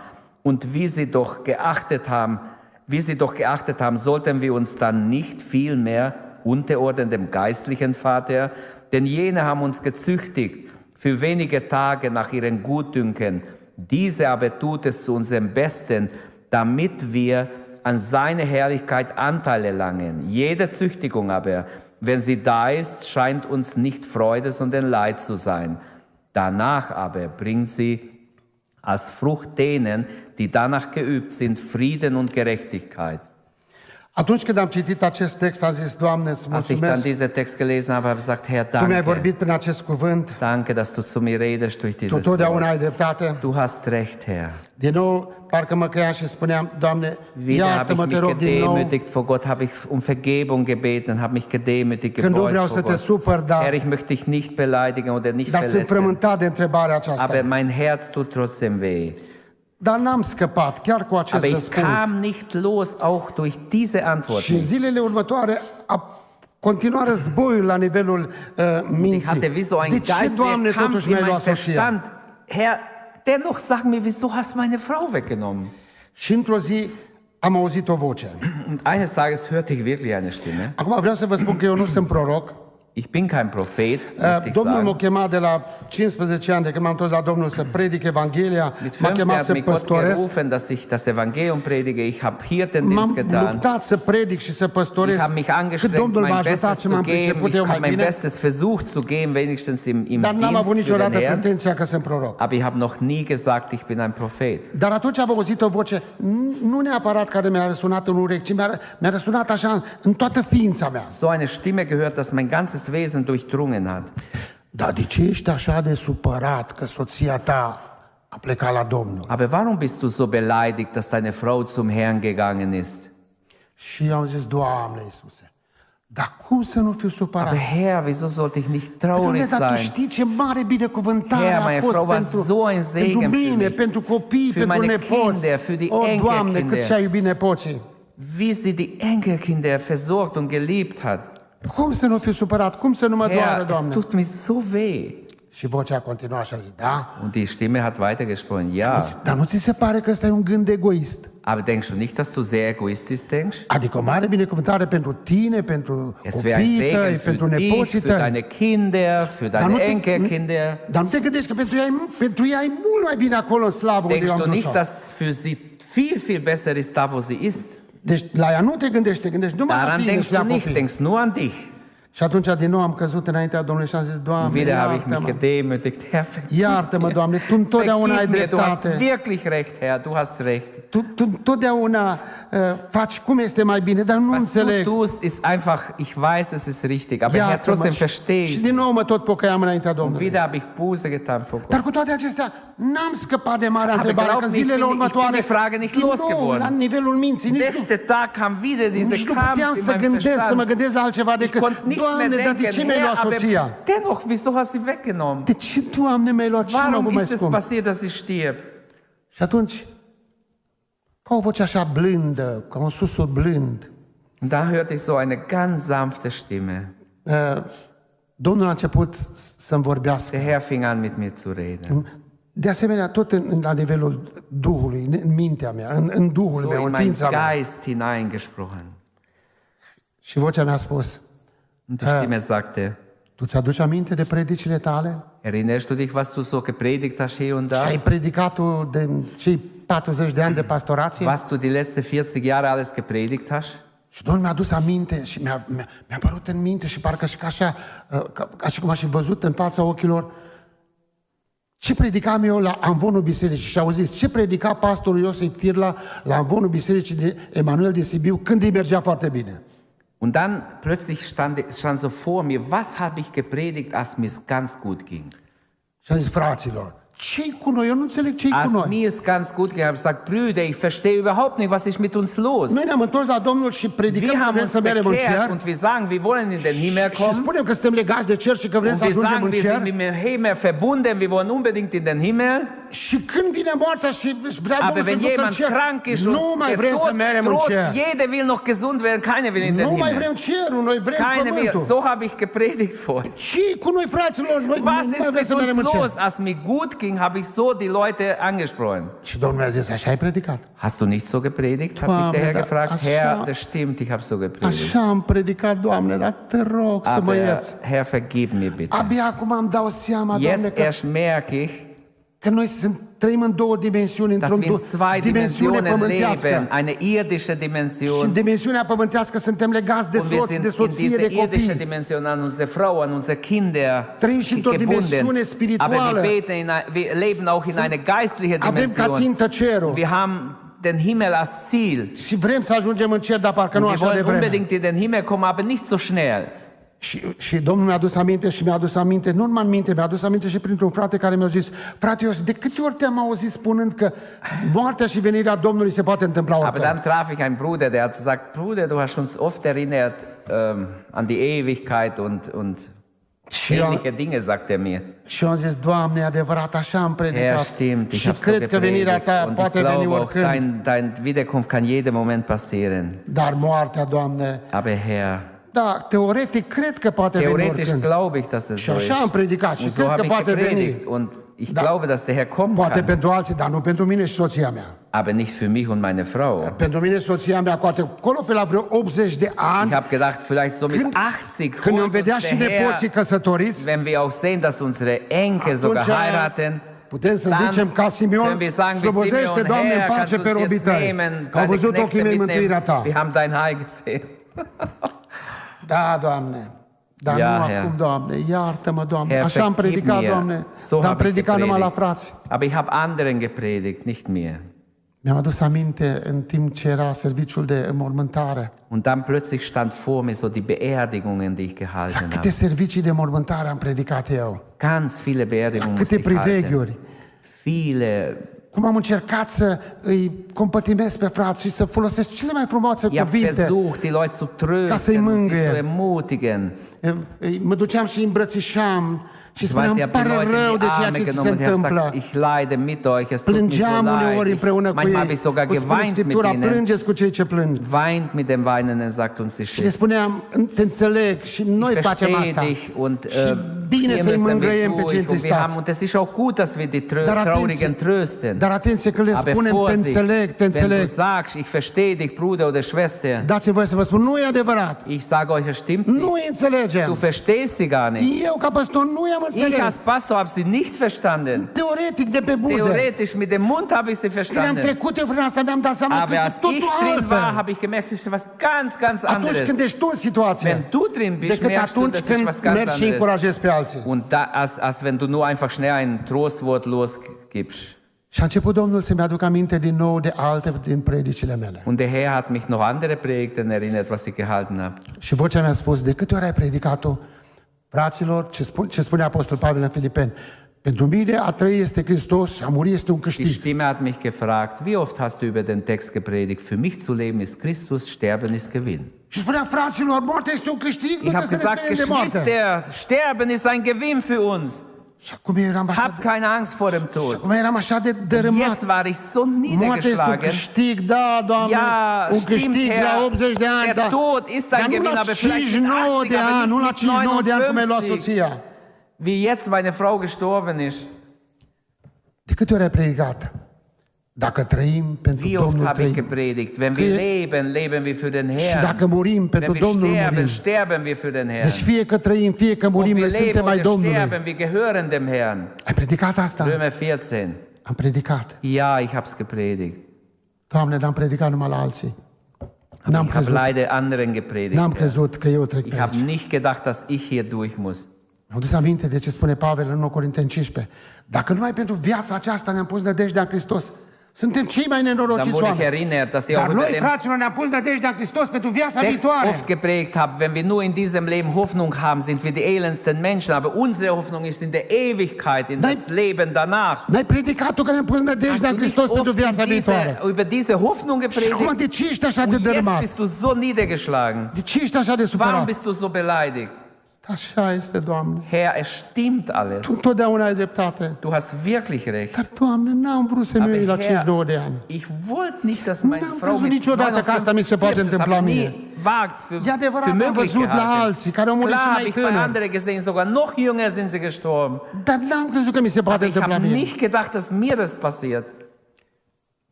und wie sie doch geachtet haben, wie sie doch geachtet haben, sollten wir uns dann nicht viel mehr unterordnen dem geistlichen Vater, denn jene haben uns gezüchtigt für wenige Tage nach ihren Gutdünken. Diese aber tut es zu unserem Besten, damit wir an seine Herrlichkeit Anteil erlangen. Jede Züchtigung aber, wenn sie da ist, scheint uns nicht Freude, sondern Leid zu sein. Danach aber bringt sie als Frucht denen, die danach geübt sind, Frieden und Gerechtigkeit. Atunci când am citit acest text, am zis, Doamne, îți Als ich dann mulțumesc. diesen Text gelesen habe, habe ich gesagt, Herr, Tu mi-ai danke. vorbit prin acest cuvânt. Danke, dass du zu mir redest durch Tu dieses totdeauna Wort. ai dreptate. Du hast recht, Herr. Din nou, parcă mă căiam și spuneam, Doamne, Wieder habe iartă-mă, ich te mich rog din nou. gedemütigt vor Gott, habe ich um Vergebung gebeten, habe mich gedemütigt Când nu gebeugt vreau vor să te Gott. supăr, dar, Herr, ich möchte dich nicht beleidigen oder nicht dar sunt verletzen, frământat de întrebarea aceasta. aber mein Herz tut trotzdem weh. Dar n-am scăpat, chiar cu acest Aber ich răspuns. kam nicht los, auch durch diese Antwort Și zilele următoare a continuat războiul la nivelul uh, Ich minții. hatte wie so De einen ce, Doamne, geistlichen Kampf totuși in mi-ai meinem luat soția? Verstand. Herr, dennoch sag mir, wieso hast du meine Frau weggenommen? Și într-o zi am auzit o voce. Und eines Tages hörte ich wirklich eine Stimme. Acum vreau să vă spun că eu nu sunt proroc. Ich bin kein Prophet, ich Domnul m-a chemat de la 15 ani, de când m-am întors la Domnul să predic Evanghelia, m-a 15 chemat să păstoresc. gerufen, dass ich das Evangelium predige. Ich habe Hirtendienst M-am getan. luptat să predic și să Ich păstoresc. habe mich angestrengt, Domnul m-a mein ajutat Bestes și zu m-am geben. priceput Ich eu habe mai mein bine. Bestes versucht zu geben, wenigstens im, im Dar n-am avut niciodată pretenția că sunt proroc. Aber ich habe noch nie gesagt, ich bin ein Prophet. Dar atunci am auzit o voce, nu neapărat care mi-a răsunat în urechi, ci mi-a, mi-a răsunat așa în toată ființa mea. So eine Stimme gehört, dass mein ganzes Wesen durchdrungen hat. Dar de ce ești așa de supărat că soția ta a plecat la Domnul? Aber warum bist du so beleidigt, dass deine Frau zum Herrn gegangen ist? Și am zis, Doamne Iisuse, dar cum să nu fiu supărat? Aber Herr, wieso sollte ich nicht Doamne, traurig dar tu sein? știi ce mare binecuvântare Herr, a meine fost Frau pentru, so ein Segen pentru für mine, mich. pentru copii, Für pentru nepoți. Kinder, für die o, Doamne, Enkelkinder. cât și-a iubit nepoții. Wie sie die Enkelkinder versorgt und geliebt hat. Cum să nu fiu supărat? Cum să nu mă doară, Herr, es Doamne? tut mir so weh. Și vocea continua și a zis, da? Und die Stimme hat weitergesprochen, ja. Dar nu ți se pare că ăsta e un gând egoist? Aber denkst du nicht, dass du sehr egoistisch denkst? Adică o mare binecuvântare pentru tine, pentru Es wäre ein copiii tăi, Segen pentru für dich, nepoții für tăi. deine Kinder, für Dar nu, deine te, Enkelkinder. dar nu te gândești că pentru ea, e, pentru ea e mult mai bine acolo în slavă unde eu Denkst am du nicht, dus-o. dass für sie viel, viel besser ist da, wo sie ist? Deci la ea nu te gândești, te gândești numai la Daran tine denkst și la du nicht, copii. denkst nur an dich. Și atunci din nou am căzut înaintea Domnului și am zis, Und Doamne, wieder habe ich mich iartă-mă. gedemütigt. Herr, vergib Iartă-mă, mir. Doamne, Tu întotdeauna ai Vergib mir, du hast dreptate. wirklich recht, Herr, du hast recht. Tu, tu întotdeauna uh, faci cum este mai bine, dar nu Was du înțeleg. tust, ist einfach, ich weiß, es ist richtig, aber Herr, Iartă-mă. trotzdem Și, verstehe și ich. din nou mă tot pocăiam înaintea Und Domnului. wieder habe ich Buße getan vor Gott. Dar cu toate acestea, n-am scăpat de marea Aber întrebare, glaub că mir, ich zilele bin- ich bin următoare, die Frage nicht din nou, losgeworden. la nivelul minții, nici nu, Nächste Tag kam wieder diese nici nu Kampf puteam in să meinem gândesc, să mă Verstand. gândesc la altceva Ich decât, Doamne, dar de ce mi-ai luat soția? dennoch, wieso hast sie weggenommen? De ce, Doamne, mi-ai luat m-a Warum mai ist es scump? passiert, dass sie stirbt? Și atunci, ca o voce așa blândă, ca un susurr blând, Und da hörte ich so eine ganz sanfte Stimme. uh, Domnul a început să-mi vorbească. Der Herr fing an mit mir zu reden. De asemenea, tot în, în- la nivelul Duhului, în, în mintea mea, în, în Duhul So meu, in în meinen ființa mea. Geist hineingesprochen. Și vocea mea a spus, Und die Stimme sagte, tu ți-aduci aminte de predicile tale? erinnerst du dich, was du so gepredigt hast hier und Și da? ai predicat-o de cei 40 de ani de pastorație? Was du die letzten 40 Jahre alles gepredigt hast? Și Domnul mi-a dus aminte și mi-a, mi-a, mi-a apărut în minte și parcă și ca așa, uh, ca, ca și cum aș fi văzut în fața ochilor ce predicam eu la Amvonul Bisericii și au zis ce predica pastorul Iosif Tirla la Amvonul Bisericii de Emanuel de Sibiu când îi mergea foarte bine. Und dann plötzlich stand, stand so vor mir, was habe ich gepredigt, als mir es ganz gut ging. Și am zis, fraților, ce cu noi? Eu nu înțeleg ce cu Als noi. mir es ganz gut ging, habe ich gesagt, Brüder, ich verstehe überhaupt nicht, was ist mit uns los. Noi ne-am întors la Domnul și Wir că haben vrem uns să mergem în bekehrt cer. und wir sagen, wir wollen in den Himmel Și kommen. spunem că suntem legați de cer și că vrem Und să wir ajungem sagen, în wir sind mit dem Himmel verbunden, wir wollen unbedingt in den Himmel. Și când vine moartea și își vrea Aber Domnul să wenn ducă în jemand cer, krank ist nu und mai der vrem să Tod mergem în droht, cer. jeder will noch gesund werden, keiner will in den Nu mai Himmel. vrem cerul, noi vrem Keiner will. pământul. So habe ich gepredigt vorhin. Ce cu noi, fraților? Noi nu Was mai ist vrem mit să mergem în uns cer. los? Als mir gut ging, habe ich so die Leute angesprochen. Și Domnul mi-a zis, așa ai predicat? Hast du nicht so gepredigt? Hat mich Doamne, der Herr da- gefragt. ach Herr, so. das stimmt, ich habe so gepredigt. Așa am predicat, Doamne, dar te rog să mă Aber ierți. Herr, vergib mir bitte. Abia acum am dau seama, Doamne, Jetzt că, erst merke ich, că noi sunt, trăim în două dimensiuni, dass într-o wir in zwei dimensiune Dimensionen leben. pământească. Eine irdische Și în Dimension. dimensiunea pământească suntem legați de Und wir soț, sind de in soție, dieser de irdischen copii. Dimension an unsere Frau, an unsere Kinder Trăim și într-o dimensiune gebunden. spirituală. Aber wir, beten in, ein- wir leben auch in eine geistliche Avem ca Dimension. țintă cerul. Wir haben den Himmel als Ziel. Și vrem să ajungem în cer, dar parcă nu Und wir așa de wollen vreme. unbedingt in den Himmel kommen, aber nicht so schnell. Și, și Domnul mi-a adus aminte și mi-a adus aminte, nu numai în minte, mi-a adus aminte și printr-un frate care mi-a zis, frate Ios, de câte ori te-am auzit spunând că moartea și venirea Domnului se poate întâmpla Aber oricând? dann traf ich einen Bruder, der hat gesagt, Bruder, du hast uns oft erinnert ähm, an die Ewigkeit und, und Și eu, ähnliche Dinge, sagt er mir. și eu am zis, Doamne, e adevărat, așa am Herr, predicat. stimmt, ich și habe so cred că venirea gepredigt. ta Und ich poate veni glaube auch, oricând. dein, dein Wiederkunft kann jeden Moment passieren. Dar moartea, Doamne, Aber Herr, da, teoretic cred că poate veni theoretisch oricând. glaube ich, dass es Și so ist. așa am predicat și Und cred so că habe ich poate veni. gepredigt. Und ich Da. glaube, dass der Herr kommen Poate kann. pentru alții, dar nu pentru mine și soția mea. Aber nicht für mich und meine Frau. Pentru mine și soția mea, poate acolo pe la vreo 80 de ani, Ich habe gedacht, vielleicht so mit Când- 80 când îmi holt vedea uns și der nepoții Herr, căsătoriți, wenn wir auch sehen, dass unsere Enkel sogar Atunci, heiraten, putem să dann zicem ca Simeon, können wir sagen, wie slobozește, Simeon, Doamne, Herr, în kannst pace du pe uns robii jetzt tăi, nehmen, că au deine văzut ochii Knechte mei mântuirea mitnehmen. ta. Wir haben dein Heil gesehen. Da, Doamne. Dar Ia, nu Herr. acum, Doamne, iartă-mă, Doamne. Herr, Așa am vergib predicat, mir. Doamne, So dar am habe ich predicat numai la gepredigt. frați. Aber ich habe anderen gepredigt, nicht mir. Mi-am adus aminte în timp ce era serviciul de înmormântare. Und dann plötzlich stand vor mir so die Beerdigungen, die ich La gehalten câte habe. servicii de mormântare am predicat eu. Ganz viele Beerdigungen Câte musste ich halten. priveghiuri. Viele. Cum am încercat să îi compătimesc pe frați și să folosesc cele mai frumoase Ich habe cuvinte. versucht, die Leute zu Ca să-i trösten und sie mângâie. zu ermutigen. Mă duceam și îi îmbrățișam și Ich weiß, spuneam, ihr îmi habt die pare Leute rău in de die ceea Arme ce se genommen und ich habe întâmplă. gesagt, ich leide mit euch, es tut mir so Plângeam uneori leid. împreună Ich, cu manchmal ei. habe ich sogar Îți spune geweint mit Scriptura, ihnen. plângeți cu cei ce plâng. Weint mit dem Weinenden, sagt uns die Și le Schrift. spuneam, te înțeleg și noi Ich facem verstehe asta. dich und Și äh, bine wir să-i müssen mângâiem mit pe cei durch. Und wir întristați. haben, und es ist auch gut, dass wir die Trö Dar Traurigen atenție, trösten. dar atenție că le Aber spunem, te Vorsicht, înțeleg, te wenn du înțeleg. sagst, ich verstehe dich, Bruder oder Schwester, Dați-mi voie să vă spun, nu e adevărat. ich sage euch, es stimmt Nu nicht. îi înțelegem. Du verstehst sie gar nicht. Eu, ca păstor, nu i-am Ich als. Pastor habe sie nicht verstanden. Teoretic, de pe buze. Theoretisch, mit dem Mund habe ich sie Când am verstanden. trecut eu prin asta, mi-am dat seama Aber als ich drin war, habe ich gemerkt, es ist was ganz, ganz Atunci când anderes. ești tu în situație, Wenn du drin bist, decât merkst du, atunci ist când mergi și anderes. încurajezi pe alții. Und da, als, als wenn du nur einfach schnell ein Trostwort losgibst. Și a început Domnul să-mi aduc aminte din nou de alte din predicile mele. Und der Herr hat mich noch andere Predigten erinnert, was ich gehalten habe. Și vocea mi-a spus, de câte ori ai predicat tu, fraților, ce, spun, ce spune Apostol Pavel în Filipeni, pentru mine a trăi este Hristos și a muri este un Die câștig. Stimme hat mich gefragt, wie oft hast du über den Text gepredigt? Für mich zu leben ist Christus, sterben ist Gewinn. Și spunea, fraților, moartea este un câștig, nu Ich habe trebuie să ne gesagt, speriem de moarte. Geschwister, sterben ist ein Gewinn für uns. Și acum eu eram așa, Habt de, keine Angst vor dem Tod. acum eram așa de dărâmat. Jetzt war ich so Moartea este un niedergeschlagen. câștig, da, Doamne, Ja, un stimmt, câștig Herr. la 80 de ani, Der da. Tod ist ein Dar nu Gewinn, la aber vielleicht mit 59 80, de aber ani, nicht nu la mit 59 de ani cum ai luat 59. soția. Wie jetzt meine Frau gestorben ist. De câte ori ai predicat? Dacă trăim pentru Wie oft Domnul habe ich trăim. gepredigt? Wenn Că- wir leben, leben wir für den Și Herrn. dacă murim pentru Wenn wir Domnul sterben, murim. sterben wir für den Herrn. Deci fie că trăim, fie că Ob murim, wir noi leben suntem ai oder Domnului. sterben, wir gehören dem Herrn. Ai predicat asta? Römer 14. Am predicat. Ja, ich habe es gepredigt. Doamne, n-am predicat numai la alții. N-am Ich habe crezut, leider anderen gepredigt. n-am Herr. crezut că eu trec Ich pe habe aici. nicht gedacht, dass ich hier durch muss. Mi-am dus aminte de ce spune Pavel în 1 Corinteni 15. Dacă numai pentru viața aceasta ne-am pus nădejdea în Hristos, Suntem cei mai Dann nenorociți wurde ich oameni. erinnert, dass auch Dar unter noi, dem fraților, ne-am pus nădejdea în Hristos pentru viața Text viitoare. oft geprägt habe, wenn wir nur in diesem Leben Hoffnung haben, sind wir die elendsten Menschen. Aber unsere Hoffnung ist in der Ewigkeit, in Nein. das Leben danach. N-ai predicat tu că ne-am pus nădejdea în nicht Hristos pentru in viața viitoare? diese, über diese Hoffnung Și acum gepredigt? de ce ești așa de Und jetzt dărâmat? bist du so niedergeschlagen. De ce ești așa de Warum supărat? bist du so beleidigt? Așa este, Doamne. Herr, es stimmt alles. Tu întotdeauna ai dreptate. Du hast wirklich recht. Dar, Doamne, n-am vrut să-mi Aber iei la Herr, 52 de ani. ich wollte nicht, dass meine N-am Frau crezut niciodată că asta mi 59 se poate întâmpla ich mie. wagt für, E adevărat, für am văzut la gehalten. alții care au murit Klar mai habe ich bei tânări. anderen gesehen, sogar noch jünger sind sie gestorben. Dar n-am crezut că mi se poate Aber ich întâmpla habe mie. nicht gedacht, dass mir das passiert.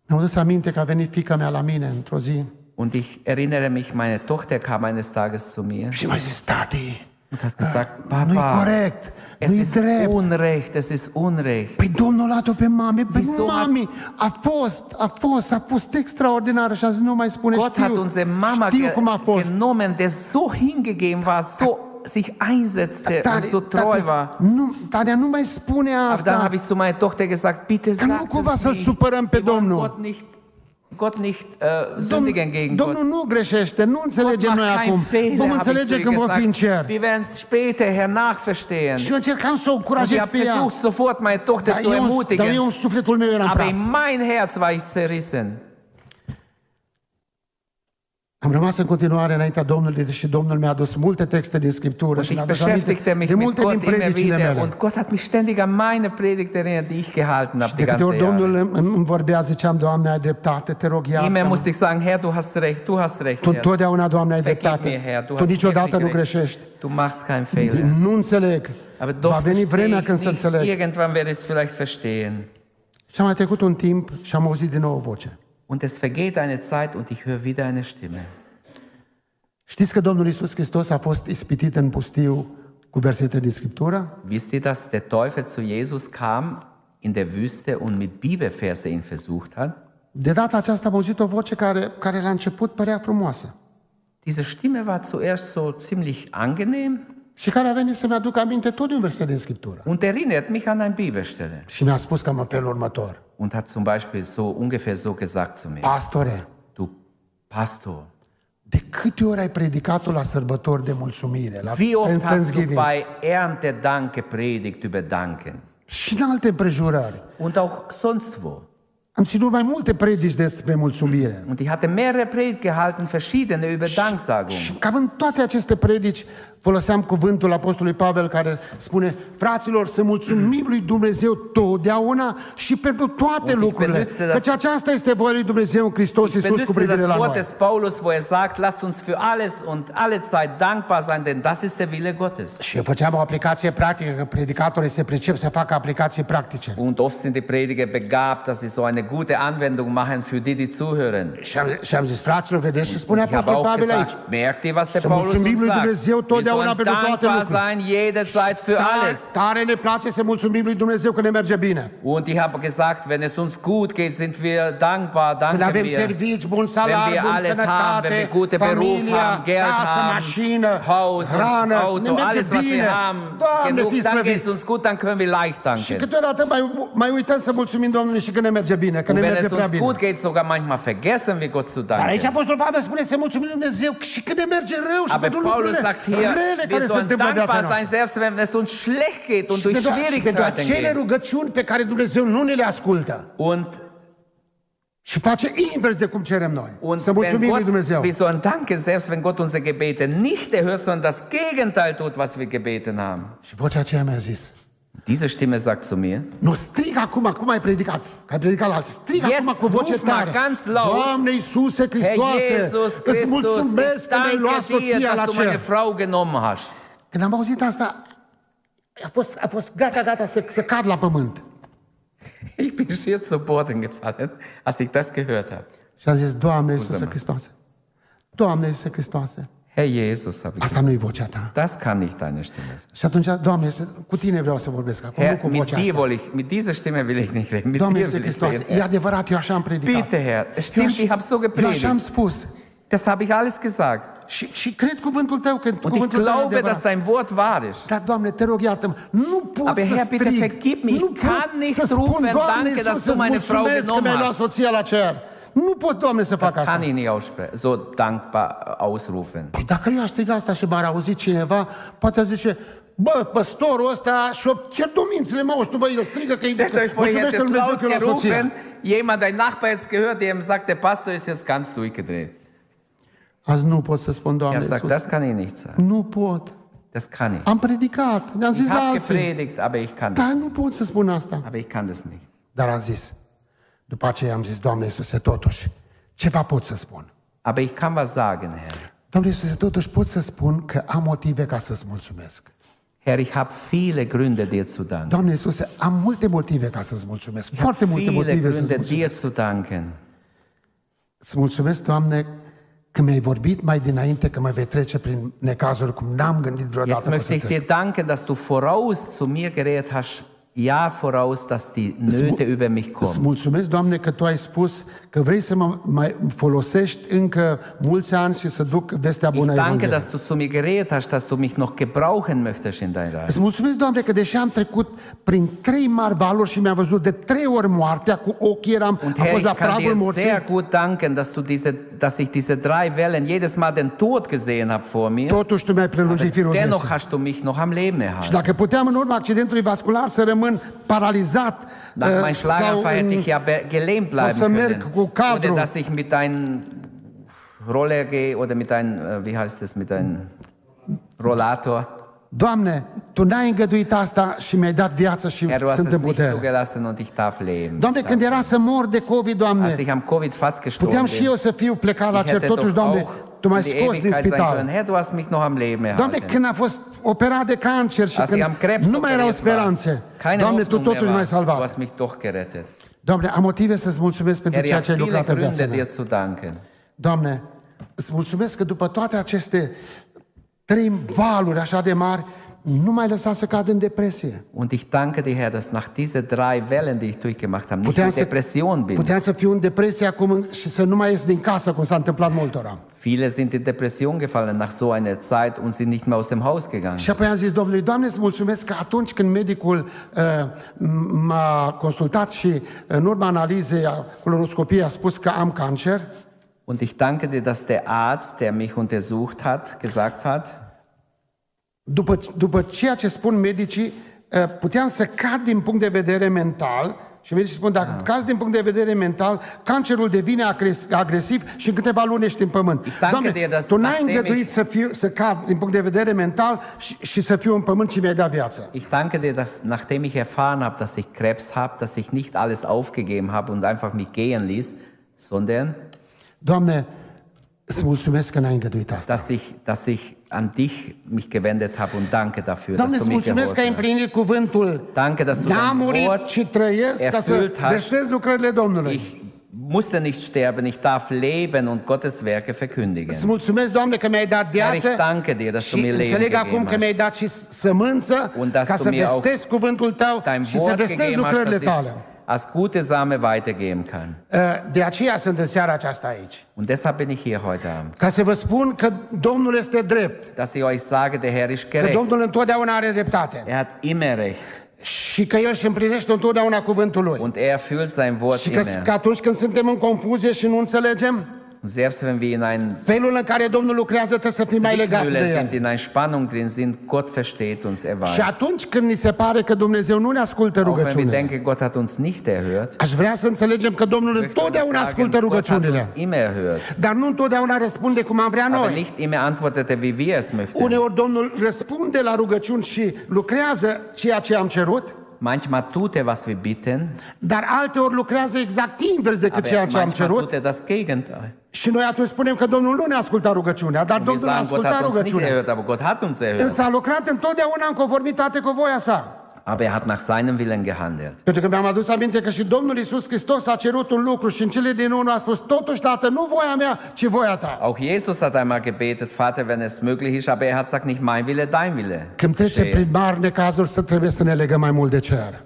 Mi-am dus aminte că a venit fica mea la mine într-o zi Und ich erinnere mich, meine Tochter kam eines Tages zu mir și mi-a zis, tati, und hat gesagt, nu-i Papa, corect, es ist drept. Unrecht, es ist Unrecht. Păi Domnul a pe mami, pe mami, a fost, a fost, a fost extraordinar și a zis, nu mai spune, Gott hat unsere Mama genommen, der so hingegeben war, so sich einsetzte und so treu war. nu, Tania, nu mai spune Aber dann asta. habe ich zu meiner Tochter gesagt, bitte Că nu sag cumva să nicht. supărăm pe Wir wollen Domnul. Gott nicht, Gott nicht uh, sündigen gegen Gott. Domnul nu greșește, nu Gott înțelegem noi macht keinen acum. Fehler, Vom habe ich zu înțelege ihr când vom fi în cer. gesagt. Wir werden es später hernachverstehen. Și eu încercam să o Und ich încurajez habe pe ea. versucht, sofort meine Tochter Dar zu eu, dar ermutigen. eu în sufletul meu eram Aber praf. in mein Herz war ich zerrissen. Am rămas în continuare înaintea Domnului, deși Domnul mi-a adus multe texte din Scriptură Und și mi-a ich adus aminte beschäftigte mich de mit multe din Gott immer predicile wieder. mele. Und Gott hat mich ständig an meine Predigt erinnert, die ich gehalten habe Și die de câte ganze ori Jahre. Domnul îmi îmi vorbea, ziceam, Doamne, ai dreptate, te rog, Immer iartă musste ich sagen, Herr, du hast recht, du hast recht, Tu Herr. întotdeauna, Doamne, ai Vergib dreptate. mir, Herr, du Tu hast niciodată nu wirklich recht. greșești. Du machst keinen Fehler. Nu înțeleg. Aber Va doch veni verstehe vremea ich când să nicht. înțeleg. Irgendwann werde ich es vielleicht verstehen. Și am mai trecut un timp și am auzit din nou o voce. Und es vergeht eine Zeit und ich höre wieder eine Stimme. Știți că Domnul Isus Hristos a fost ispitit în pustiu cu versete din Scriptură? Wisst ihr, dass der Teufel zu Jesus kam in der Wüste und mit Bibelverse ihn versucht hat? De data aceasta am auzit o voce care, care la început părea frumoasă Diese Stimme war zuerst so ziemlich angenehm și care a venit să-mi aducă aminte tot de un verset din Scriptură. und erinnert mich an eine Bibelstelle. Și mi-a spus cam în felul următor. Und hat zum Beispiel so ungefähr so gesagt zu mir, Pastore, du Pastor, de câte ori ai predicat la sărbători de mulțumire, la wie oft hast du Thanksgiving bei Erntedank gepredigt über Danken? și în alte împrejurări? Und auch sonst wo. Am ținut mai multe predici despre mulțumire. Und ich hatte mehrere Predigt gehalten, verschiedene über Danksagung. Și cam în toate aceste predici foloseam cuvântul Apostolului Pavel care spune Fraților, să mulțumim lui Dumnezeu totdeauna și pentru toate Und ich lucrurile. benutze das- Căci aceasta este voia lui Dumnezeu în Hristos Ich Iisus cu benutze privire das la Wort noi. des Paulus, wo er sagt, lasst uns für alles und alle Zeit dankbar sein, denn das ist der Wille Gottes. Și eu făceam o aplicație practică, că predicatorii se pricep să facă aplicații practice. Und oft sind die Prediger begabt, dass sie so eine gute Anwendung machen für die, die zuhören. Și am, și am zis, fraților, vedeți ce spune Ich habe Apostolul auch Pavel aici? gesagt, merkt ihr, was der Să Paulus mulțumim uns lui sagt? Dumnezeu Wir totdeauna sollen pentru toate dankbar lucrurile. sein, jederzeit für Tare, alles. tare ne place să mulțumim lui Dumnezeu că ne merge bine. Und ich habe gesagt, wenn es uns gut geht, sind wir dankbar, Când danken avem wir. servici, bun salar, Wenn wir bun alles haben, sănătate, wenn wir gute Beruf familia, haben, Geld casă, haben, mașină, Haus, und hrană, ne Auto, merge alles, was bine. wir haben, Doamne, genug, fii dann slăvit. geht es uns gut, dann können wir leicht Și danken. câteodată mai, mai uităm să mulțumim Domnului și când ne merge bine, că Und ne wenn merge es prea uns bine. gut geht, sogar manchmal vergessen wir Gott zu Dar aici danken. Apostol Pavel spune să mulțumim lui Dumnezeu și când ne merge rău și Aber pentru Paulus lucrurile sagt hier, rele wir care se sollen întâmplă în viața dankbar sein, noastră. selbst wenn es uns schlecht geht und Și durch pentru, și pentru Schwierigkeiten acele geht. rugăciuni pe care Dumnezeu nu ne le ascultă Und, și face invers de cum cerem noi. und Să wenn mulțumim lui Gott, Dumnezeu. wir sollen danken, selbst wenn Gott unsere Gebete nicht erhört, sondern das Gegenteil tut, was wir gebeten haben. Și vocea aceea mi-a zis, Diese Stimme sagt zu mir, nu strig acum, acum ai predicat, că ai predicat la alții, strig Yes, acum cu voce ruf mal tare. ganz laut. Doamne Iisuse Herr Hristoase, Jesus îți Christus, mulțumesc ich că mi-ai luat danke dir, soția la dass du meine cer. Frau genommen hast. Când am auzit asta, a fost, a fost gata, gata să, să cad la pământ. Ich bin schier zu Boden gefallen, als ich das gehört habe. Și a zis, Doamne Scuză-mă. Iisuse Hristoase, Doamne Iisuse Hristoase, Herr Jesus, habe ich asta nu e vocea ta. Das kann nicht deine Stimme sein. Și atunci, Doamne, Iisuse, cu tine vreau să vorbesc acum, nu Herr, cu mit vocea dir asta. will ich, mit dieser Stimme will ich nicht reden. Mit Doamne dir Iisuse will ich Hristoase, reden. e adevărat, eu așa am predicat. Bitte, Herr. Es Eu Stimmt, aș- ich habe so Eu așa am gepredigt. spus. Das habe ich alles gesagt. Și, și cred cuvântul tău, că Und ich cuvântul tău e glaube, adevărat. dass dein Wort wahr ist. Dar, Doamne, te rog, iartă-mă, nu pot Aber să Herr, bitte strig, vergib mir. nu Ich kann nicht să spun, rufen, Doamne, danke, dass Iisuse, du meine Frau mulțumesc că genommen mi-ai luat hast. soția la cer. Nu pot, Doamne, să fac Das asta. kann ich nicht aussprechen, so dankbar ausrufen. Păi dacă eu aș striga asta și m-ar auzi cineva, poate zice, bă, păstorul ăsta și-o chiar domințele mă, tu bă, el strigă că Stellt euch vor, ihr mulțumește hättet Lui Dumnezeu laut că eu la soție. gerufen, jemand, dein Nachbar jetzt gehört, der ihm sagt, der Pastor ist jetzt ganz durchgedreht. Azi nu pot să spun, Er Doamne sagt, Iisus. das kann ich nicht sagen. Nu pot. Das kann ich. Am predicat, le-am zis Ich la habe alții. gepredigt, aber ich kann das. Dar nu pot să spun asta. Aber ich kann das nicht. Dar am zis, după aceea am zis, Doamne Iisuse, totuși, ceva pot să spun. Aber ich kann was sagen, Herr. Doamne Iisuse, totuși pot să spun că am motive ca să-ți mulțumesc. Herr, ich habe viele Gründe, dir zu danken. Doamne Iisuse, am multe motive ca să-ți mulțumesc. Ich habe Foarte multe viele motive să-ți Gründe, mulțumesc. dir zu danken. Îți mulțumesc, Doamne, că mi-ai vorbit mai dinainte că mă vei trece prin necazuri cum n-am gândit vreodată Jetzt că o möchte să ich trec. dir danken, dass du voraus zu mir geredet hast, ja voraus, dass die Nöte über mich Îți kommen. mulțumesc, Doamne, că Tu ai spus că vrei să mă mai folosești încă mulți ani și să duc vestea Ich bună a danke, Evangheliei. dass du zu mir geredet hast, dass du mich noch gebrauchen möchtest in dein Reich. Îți mulțumesc, Doamne, că deși am trecut prin trei mari valuri și mi-am văzut de trei ori moartea, cu ochii eram, Und am Herr, fost la ich kann pragul dir morții, sehr gut danken, dass, du diese, dass ich diese drei Wellen jedes Mal den Tod gesehen habe vor mir. totuși Tu mi-ai prelungit firul Dennoch vieții. hast du mich noch am Leben Și erhalten. dacă puteam în urma accidentului vascular să rămân paralizat Nach uh, meinem Schlaganfall hätte în- ich ja be- gelähmt bleiben să merg können. cu cadru. Oder dass ich mit einem Roller gehe oder mit einem, äh, wie heißt das, mit einem Rollator. Doamne, Tu n-ai îngăduit asta și mi-ai dat viață și Herr, du hast sunt es în nicht putere. zugelassen und ich darf leben. Doamne, Ich când darf era să mor de COVID, Als Doamne, ich am Covid fast gestorben puteam și eu bin, să fiu plecat la ich cer, hätte totuși, doch Doamne, auch Tu m-ai in die scos din Ewigkeit sein können. spital. Herr, du hast mich noch am Leben Doamne, erhalten. când a fost operat de cancer și Als ich am când Krebs nu mai erau operiert war, speranțe, keine Doamne, Tu Hoffnung mehr totuși m-ai war, du salvat. hast mich doch gerettet. Doamne, am motive să-ți mulțumesc pentru Herr, ich ceea habe ce ai viele lucrat în viața Gründe, mea. dir zu danken. Doamne, îți mulțumesc că după toate aceste trei valuri așa de mari, nu mai lăsa să cad în depresie. Und ich danke dir, Herr, dass nach diese drei Wellen, die ich durchgemacht habe, nicht Puteam in să, Depression bin. puteam să fiu în depresie acum și să nu mai ies din casă, cum s-a întâmplat multora. Viele sind in Depression gefallen nach so einer Zeit und sind nicht mehr aus dem Haus gegangen. Și apoi am zis Domnului, Doamne, îți mulțumesc că atunci când medicul uh, m-a consultat și în urma analizei a colonoscopiei a spus că am cancer, Und ich danke dir, dass der Arzt, der mich untersucht hat, gesagt hat, după, după ceea ce spun medicii, uh, puteam să cad din punct de vedere mental și medicii spun, dacă Ah. cazi din punct de vedere mental, cancerul devine agres- agresiv și în câteva luni ești în pământ. danke Doamne, dir, dass Tu n-ai nachdem îngăduit ich- să, fiu, să cad din punct de vedere mental și, și să fiu în pământ și mi-ai dat viață. ich danke dir, dass nachdem ich erfahren habe, dass ich Krebs habe, dass ich nicht alles aufgegeben habe und einfach mich gehen ließ, sondern Doamne, îți mulțumesc că n-ai îngăduit asta. dass ich, dass ich an dich mich gewendet habe und danke dafür, Doamne, dass îți du mich mulțumesc că ai geholfen hast. împlinit cuvântul. Danke, dass du N-am dein murit Wort și trăiesc ca să erfüllt hast. vestez lucrările Domnului. Ich musste nicht sterben, ich darf leben und Gottes Werke verkündigen. Îți mulțumesc, Doamne, că mi-ai dat Herr, viață ich danke dir, dass și du mir Leben înțeleg acum gegeben că mi-ai hast. dat și sămânță Und dass ca du să mir auch vestesc cuvântul Tău Dein și să Wort vestez gegeben hast, lucrările dass ich Tale. Als gute Same weitergeben kann. Uh, De aceea sunt în seara aceasta aici. Und deshalb bin ich hier heute Abend. Ca să vă spun că Domnul este drept, Dass ich euch sage, der Herr ist că gerecht. Domnul întotdeauna are dreptate Er hat immer recht. și că El își împlinește întotdeauna cuvântul Lui. Und er fühlt sein Wort Și că, immer. că atunci când suntem în confuzie și nu înțelegem, Und selbst wenn wir in ein felul în care Domnul lucrează trebuie să fim mai legați de Zwickmühle El. sind, in einer Spannung drin sind, Gott versteht uns, er Și weiß. atunci când ni se pare că Dumnezeu nu ne ascultă Auch wenn wir rugăciunile, denken, Gott hat uns nicht erhört, aș vrea să înțelegem că Domnul möchte ich întotdeauna sagen, ascultă Gott hat rugăciunile, uns immer erhört. dar nu întotdeauna răspunde cum am vrea Aber noi. nicht immer antwortete, wie wir es möchten. Uneori Domnul răspunde la rugăciuni și lucrează ceea ce am cerut, Manchmal tut er, was wir bitten, dar alteori lucrează exact invers decât aber ceea ce am manchmal cerut tut er das Gegenteil. și noi atunci spunem că Domnul nu ne asculta rugăciunea, dar Und wir Domnul a sagen, Gott ascultat hat uns nicht rugăciunea. erhört, aber Gott hat uns erhört. Însă a lucrat întotdeauna în conformitate cu voia sa. Aber er hat nach seinem Willen gehandelt. Pentru că mi-am adus aminte că și Domnul Iisus Hristos a cerut un lucru și în cele din urmă a spus, totuși, Tată, nu voia mea, ci voia ta. Auch Jesus hat einmal gebetet, Vater, wenn es möglich ist, aber er hat gesagt, nicht mein Wille, dein Wille. Când trece geschehe. prin mari necazuri, să trebuie să ne legăm mai mult de cer.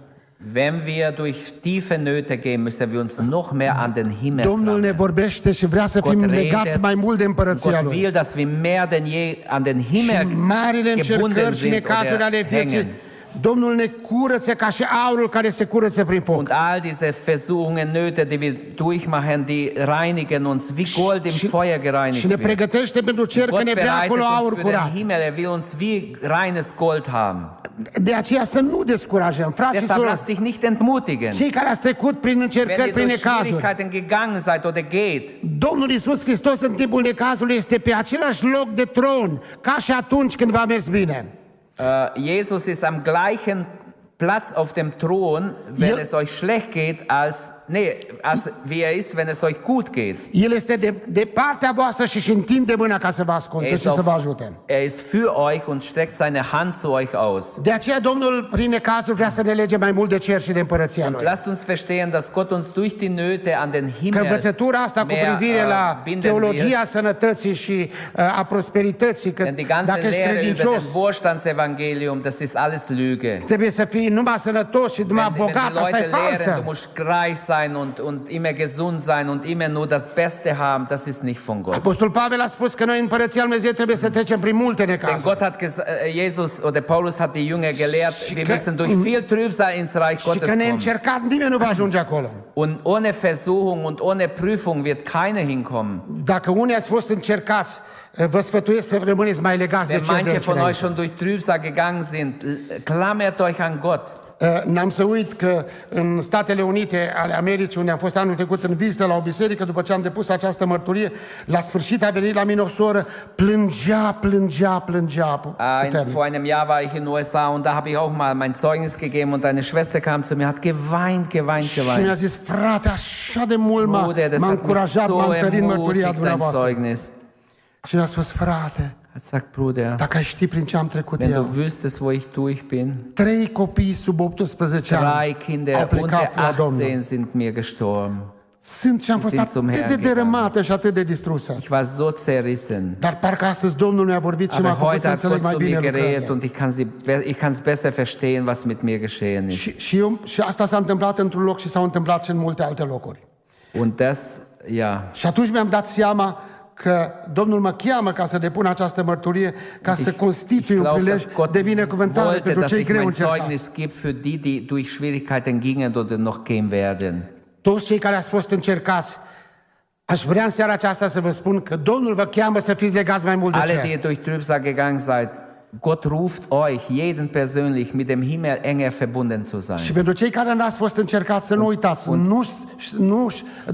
Wenn wir durch tiefe Nöte gehen, müssen wir uns noch mehr an den Himmel Domnul ne klammern. vorbește și vrea să fim Gott legați redet. mai mult de împărăția Gott Lui. will, dass wir mehr denn je an den Himmel Și marile gebunden încercări și sind necazuri oder ale vieții, hängen. Domnul ne curăță ca și aurul care se curăță prin foc. Und all diese Versuchungen, Nöte, die wir durchmachen, die reinigen uns, wie Gold im Feuer Și gereinigt ne wird. pregătește pentru cer că Gott ne vrea bereitet acolo aur uns für den curat. Himmel, er will uns wie reines Gold haben. De aceea să nu descurajăm. Frați și Deshalb surori, lass dich nicht entmutigen. cei care ați trecut prin Wenn încercări, ihr prin durch necazuri, Schwierigkeiten gegangen seid oder geht, Domnul Iisus Hristos în timpul necazului este pe același loc de tron, ca și atunci când v-a mers bine. Äh, Jesus ist am gleichen Platz auf dem Thron, wenn Ja. es euch schlecht geht, als, nee, als wie er ist, wenn es euch gut geht. El este de, de partea voastră și își întinde mâna ca să vă Er asculte ist, și să vă auf, ajute. er ist für euch und streckt seine Hand zu euch aus. De aceea Domnul, prin necazuri, vrea să ne lege mai mult de cer și de împărăția Und Lui. lasst uns verstehen, dass Gott uns durch die Nöte an den Că Himmel învățătura asta cu mehr, privire äh, la binden will. teologia sănătății și uh, a prosperității, că Denn die ganze dacă ești Lehre über credincios, das Wohlstandsevangelium, das ist alles Lüge. trebuie să fii numai sănătos și numai Wenn, wenn die bogat, asta e Leute lehren, du falsă. musst reich sein und, und immer gesund sein und immer nur das Beste haben, das ist nicht von Gott. Apostol Pavel a spus că noi în Împărăția Lui Dumnezeu trebuie să trecem prin multe Denn necazuri. Gott hat äh, Jesus oder Paulus hat die Jünger gelehrt, wir că- müssen durch viel Trübsal ins Reich Și Gottes că kommen. neîncercat nimeni nu va ajunge acolo. Und ohne Versuchung und ohne Prüfung wird keiner hinkommen. Dacă unii ați fost încercați, uh, vă sfătuiesc să rămâneți mai legați de de manche von euch schon durch Trübsal gegangen sind, klammert euch an Gott. Uh, N-am să uit că în Statele Unite ale Americii, unde am fost anul trecut în vizită la o biserică, după ce am depus această mărturie, la sfârșit a venit la mine o soră, plângea, plângea, plângea. Ein, puternic. vor einem Jahr war ich in den USA und da habe ich auch mal mein Zeugnis gegeben und eine Schwester kam zu mir, hat geweint, geweint, Și mi-a geweint. zis, frate, așa de mult m-a, Bruder, das m-a hat mich încurajat, so m-a întărit mărturia ermutigt, dein dumneavoastră. Zeugnis. Și mi-a spus, frate, Hat gesagt, Bruder, dacă ai ști prin ce am trecut wenn du eu, wüsstest, wo ich durch bin, trei copii sub 18 drei au Kinder unter plecat la Domnul. 18 sind mir gestorben. Sunt și am fost atât de dărâmată și atât de distrusă. Ich war so zerrissen. Dar parcă astăzi Domnul mi-a vorbit și m-a Aber făcut heute să hat înțeleg Gott mai zu mir bine geredet lucrurile. und ich kann sie, be- ich kann es besser verstehen, was mit mir geschehen ist. Și, și, eu, și asta s-a întâmplat într-un loc și s-a întâmplat și în multe alte locuri. Und das, ja, Și atunci mi-am dat seama că Domnul mă cheamă ca să depun această mărturie, ca să ich constitui un glaube, prilej dass Gott de binecuvântare wollte, pentru dass cei ich greu mein încercați. Zeugnis gebe für die, die durch Schwierigkeiten gingen oder noch gehen werden. Toți cei care ați fost încercați, aș vrea în seara aceasta să vă spun că Domnul vă cheamă să fiți legați mai mult de Alle, cer. die ihr durch Trübsal gegangen seid, Gott ruft euch, jeden persönlich, mit dem Himmel enger verbunden zu sein. Și pentru cei care n-ați fost încercați, să nu uitați, nu, nu,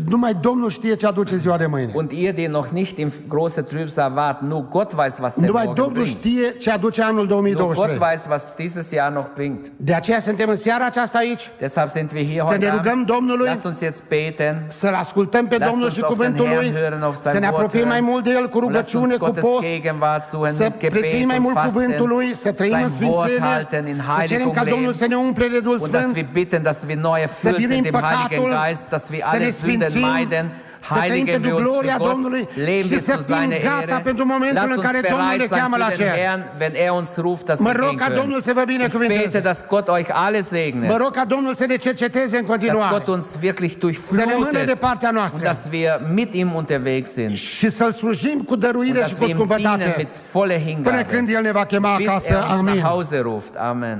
numai Domnul știe ce aduce ziua de mâine. Und ihr, die noch nicht im großen Trübsal wart, nur Gott weiß, was der Numai Morgen Domnul bringt. știe ce aduce anul Nur Gott 2023. weiß, was dieses Jahr noch bringt. De aceea suntem în seara aceasta aici, Deshalb sind wir hier Să heute ne rugăm Abend. Domnului. Lasst uns jetzt beten. să-L ascultăm pe Lasst Domnul uns și auf den cuvântul Herrn Lui, hören, auf sein să ne Wort apropiem mai hören. mult de El cu Und lasst uns rugăciune, cu Gottes post, Gegenwart suchen, să mit Gebet prețuim mai und mult Fasten, cuvântul Lui, să trăim în sein Wort sfințenie, halten, in să cerem Heiligung ca Domnul leben. să ne umple de Duhul Und dass Sfânt, wir bitten, dass wir neu să erfüllt biruim sind im Heiligen păcatul, Geist, dass wir să ne alle Sünden sfințim, meiden, să trăim heiligen wir pentru uns gloria für Gott, Domnului leben și wir să zu fim seiner gata Ehre. pentru momentul Lasst în uns care Domnul ne bereit sein cheamă la für den cer. Herrn, wenn er uns ruft, dass Mă wir rog gehen ca können. Domnul să vă Ich bete, binecuvânteze. dass Gott euch alle Mă segnet, rog ca Domnul să ne cerceteze în dass continuare Gott uns wirklich să rămână de durchflutet partea und noastră dass wir mit ihm unterwegs sind și să-L slujim cu und dăruire și dass cu wir ihm dienen scumpătate mit voller până când Hingabe, El ne va chema bis acasă. er uns Amin. nach Hause ruft. Amen.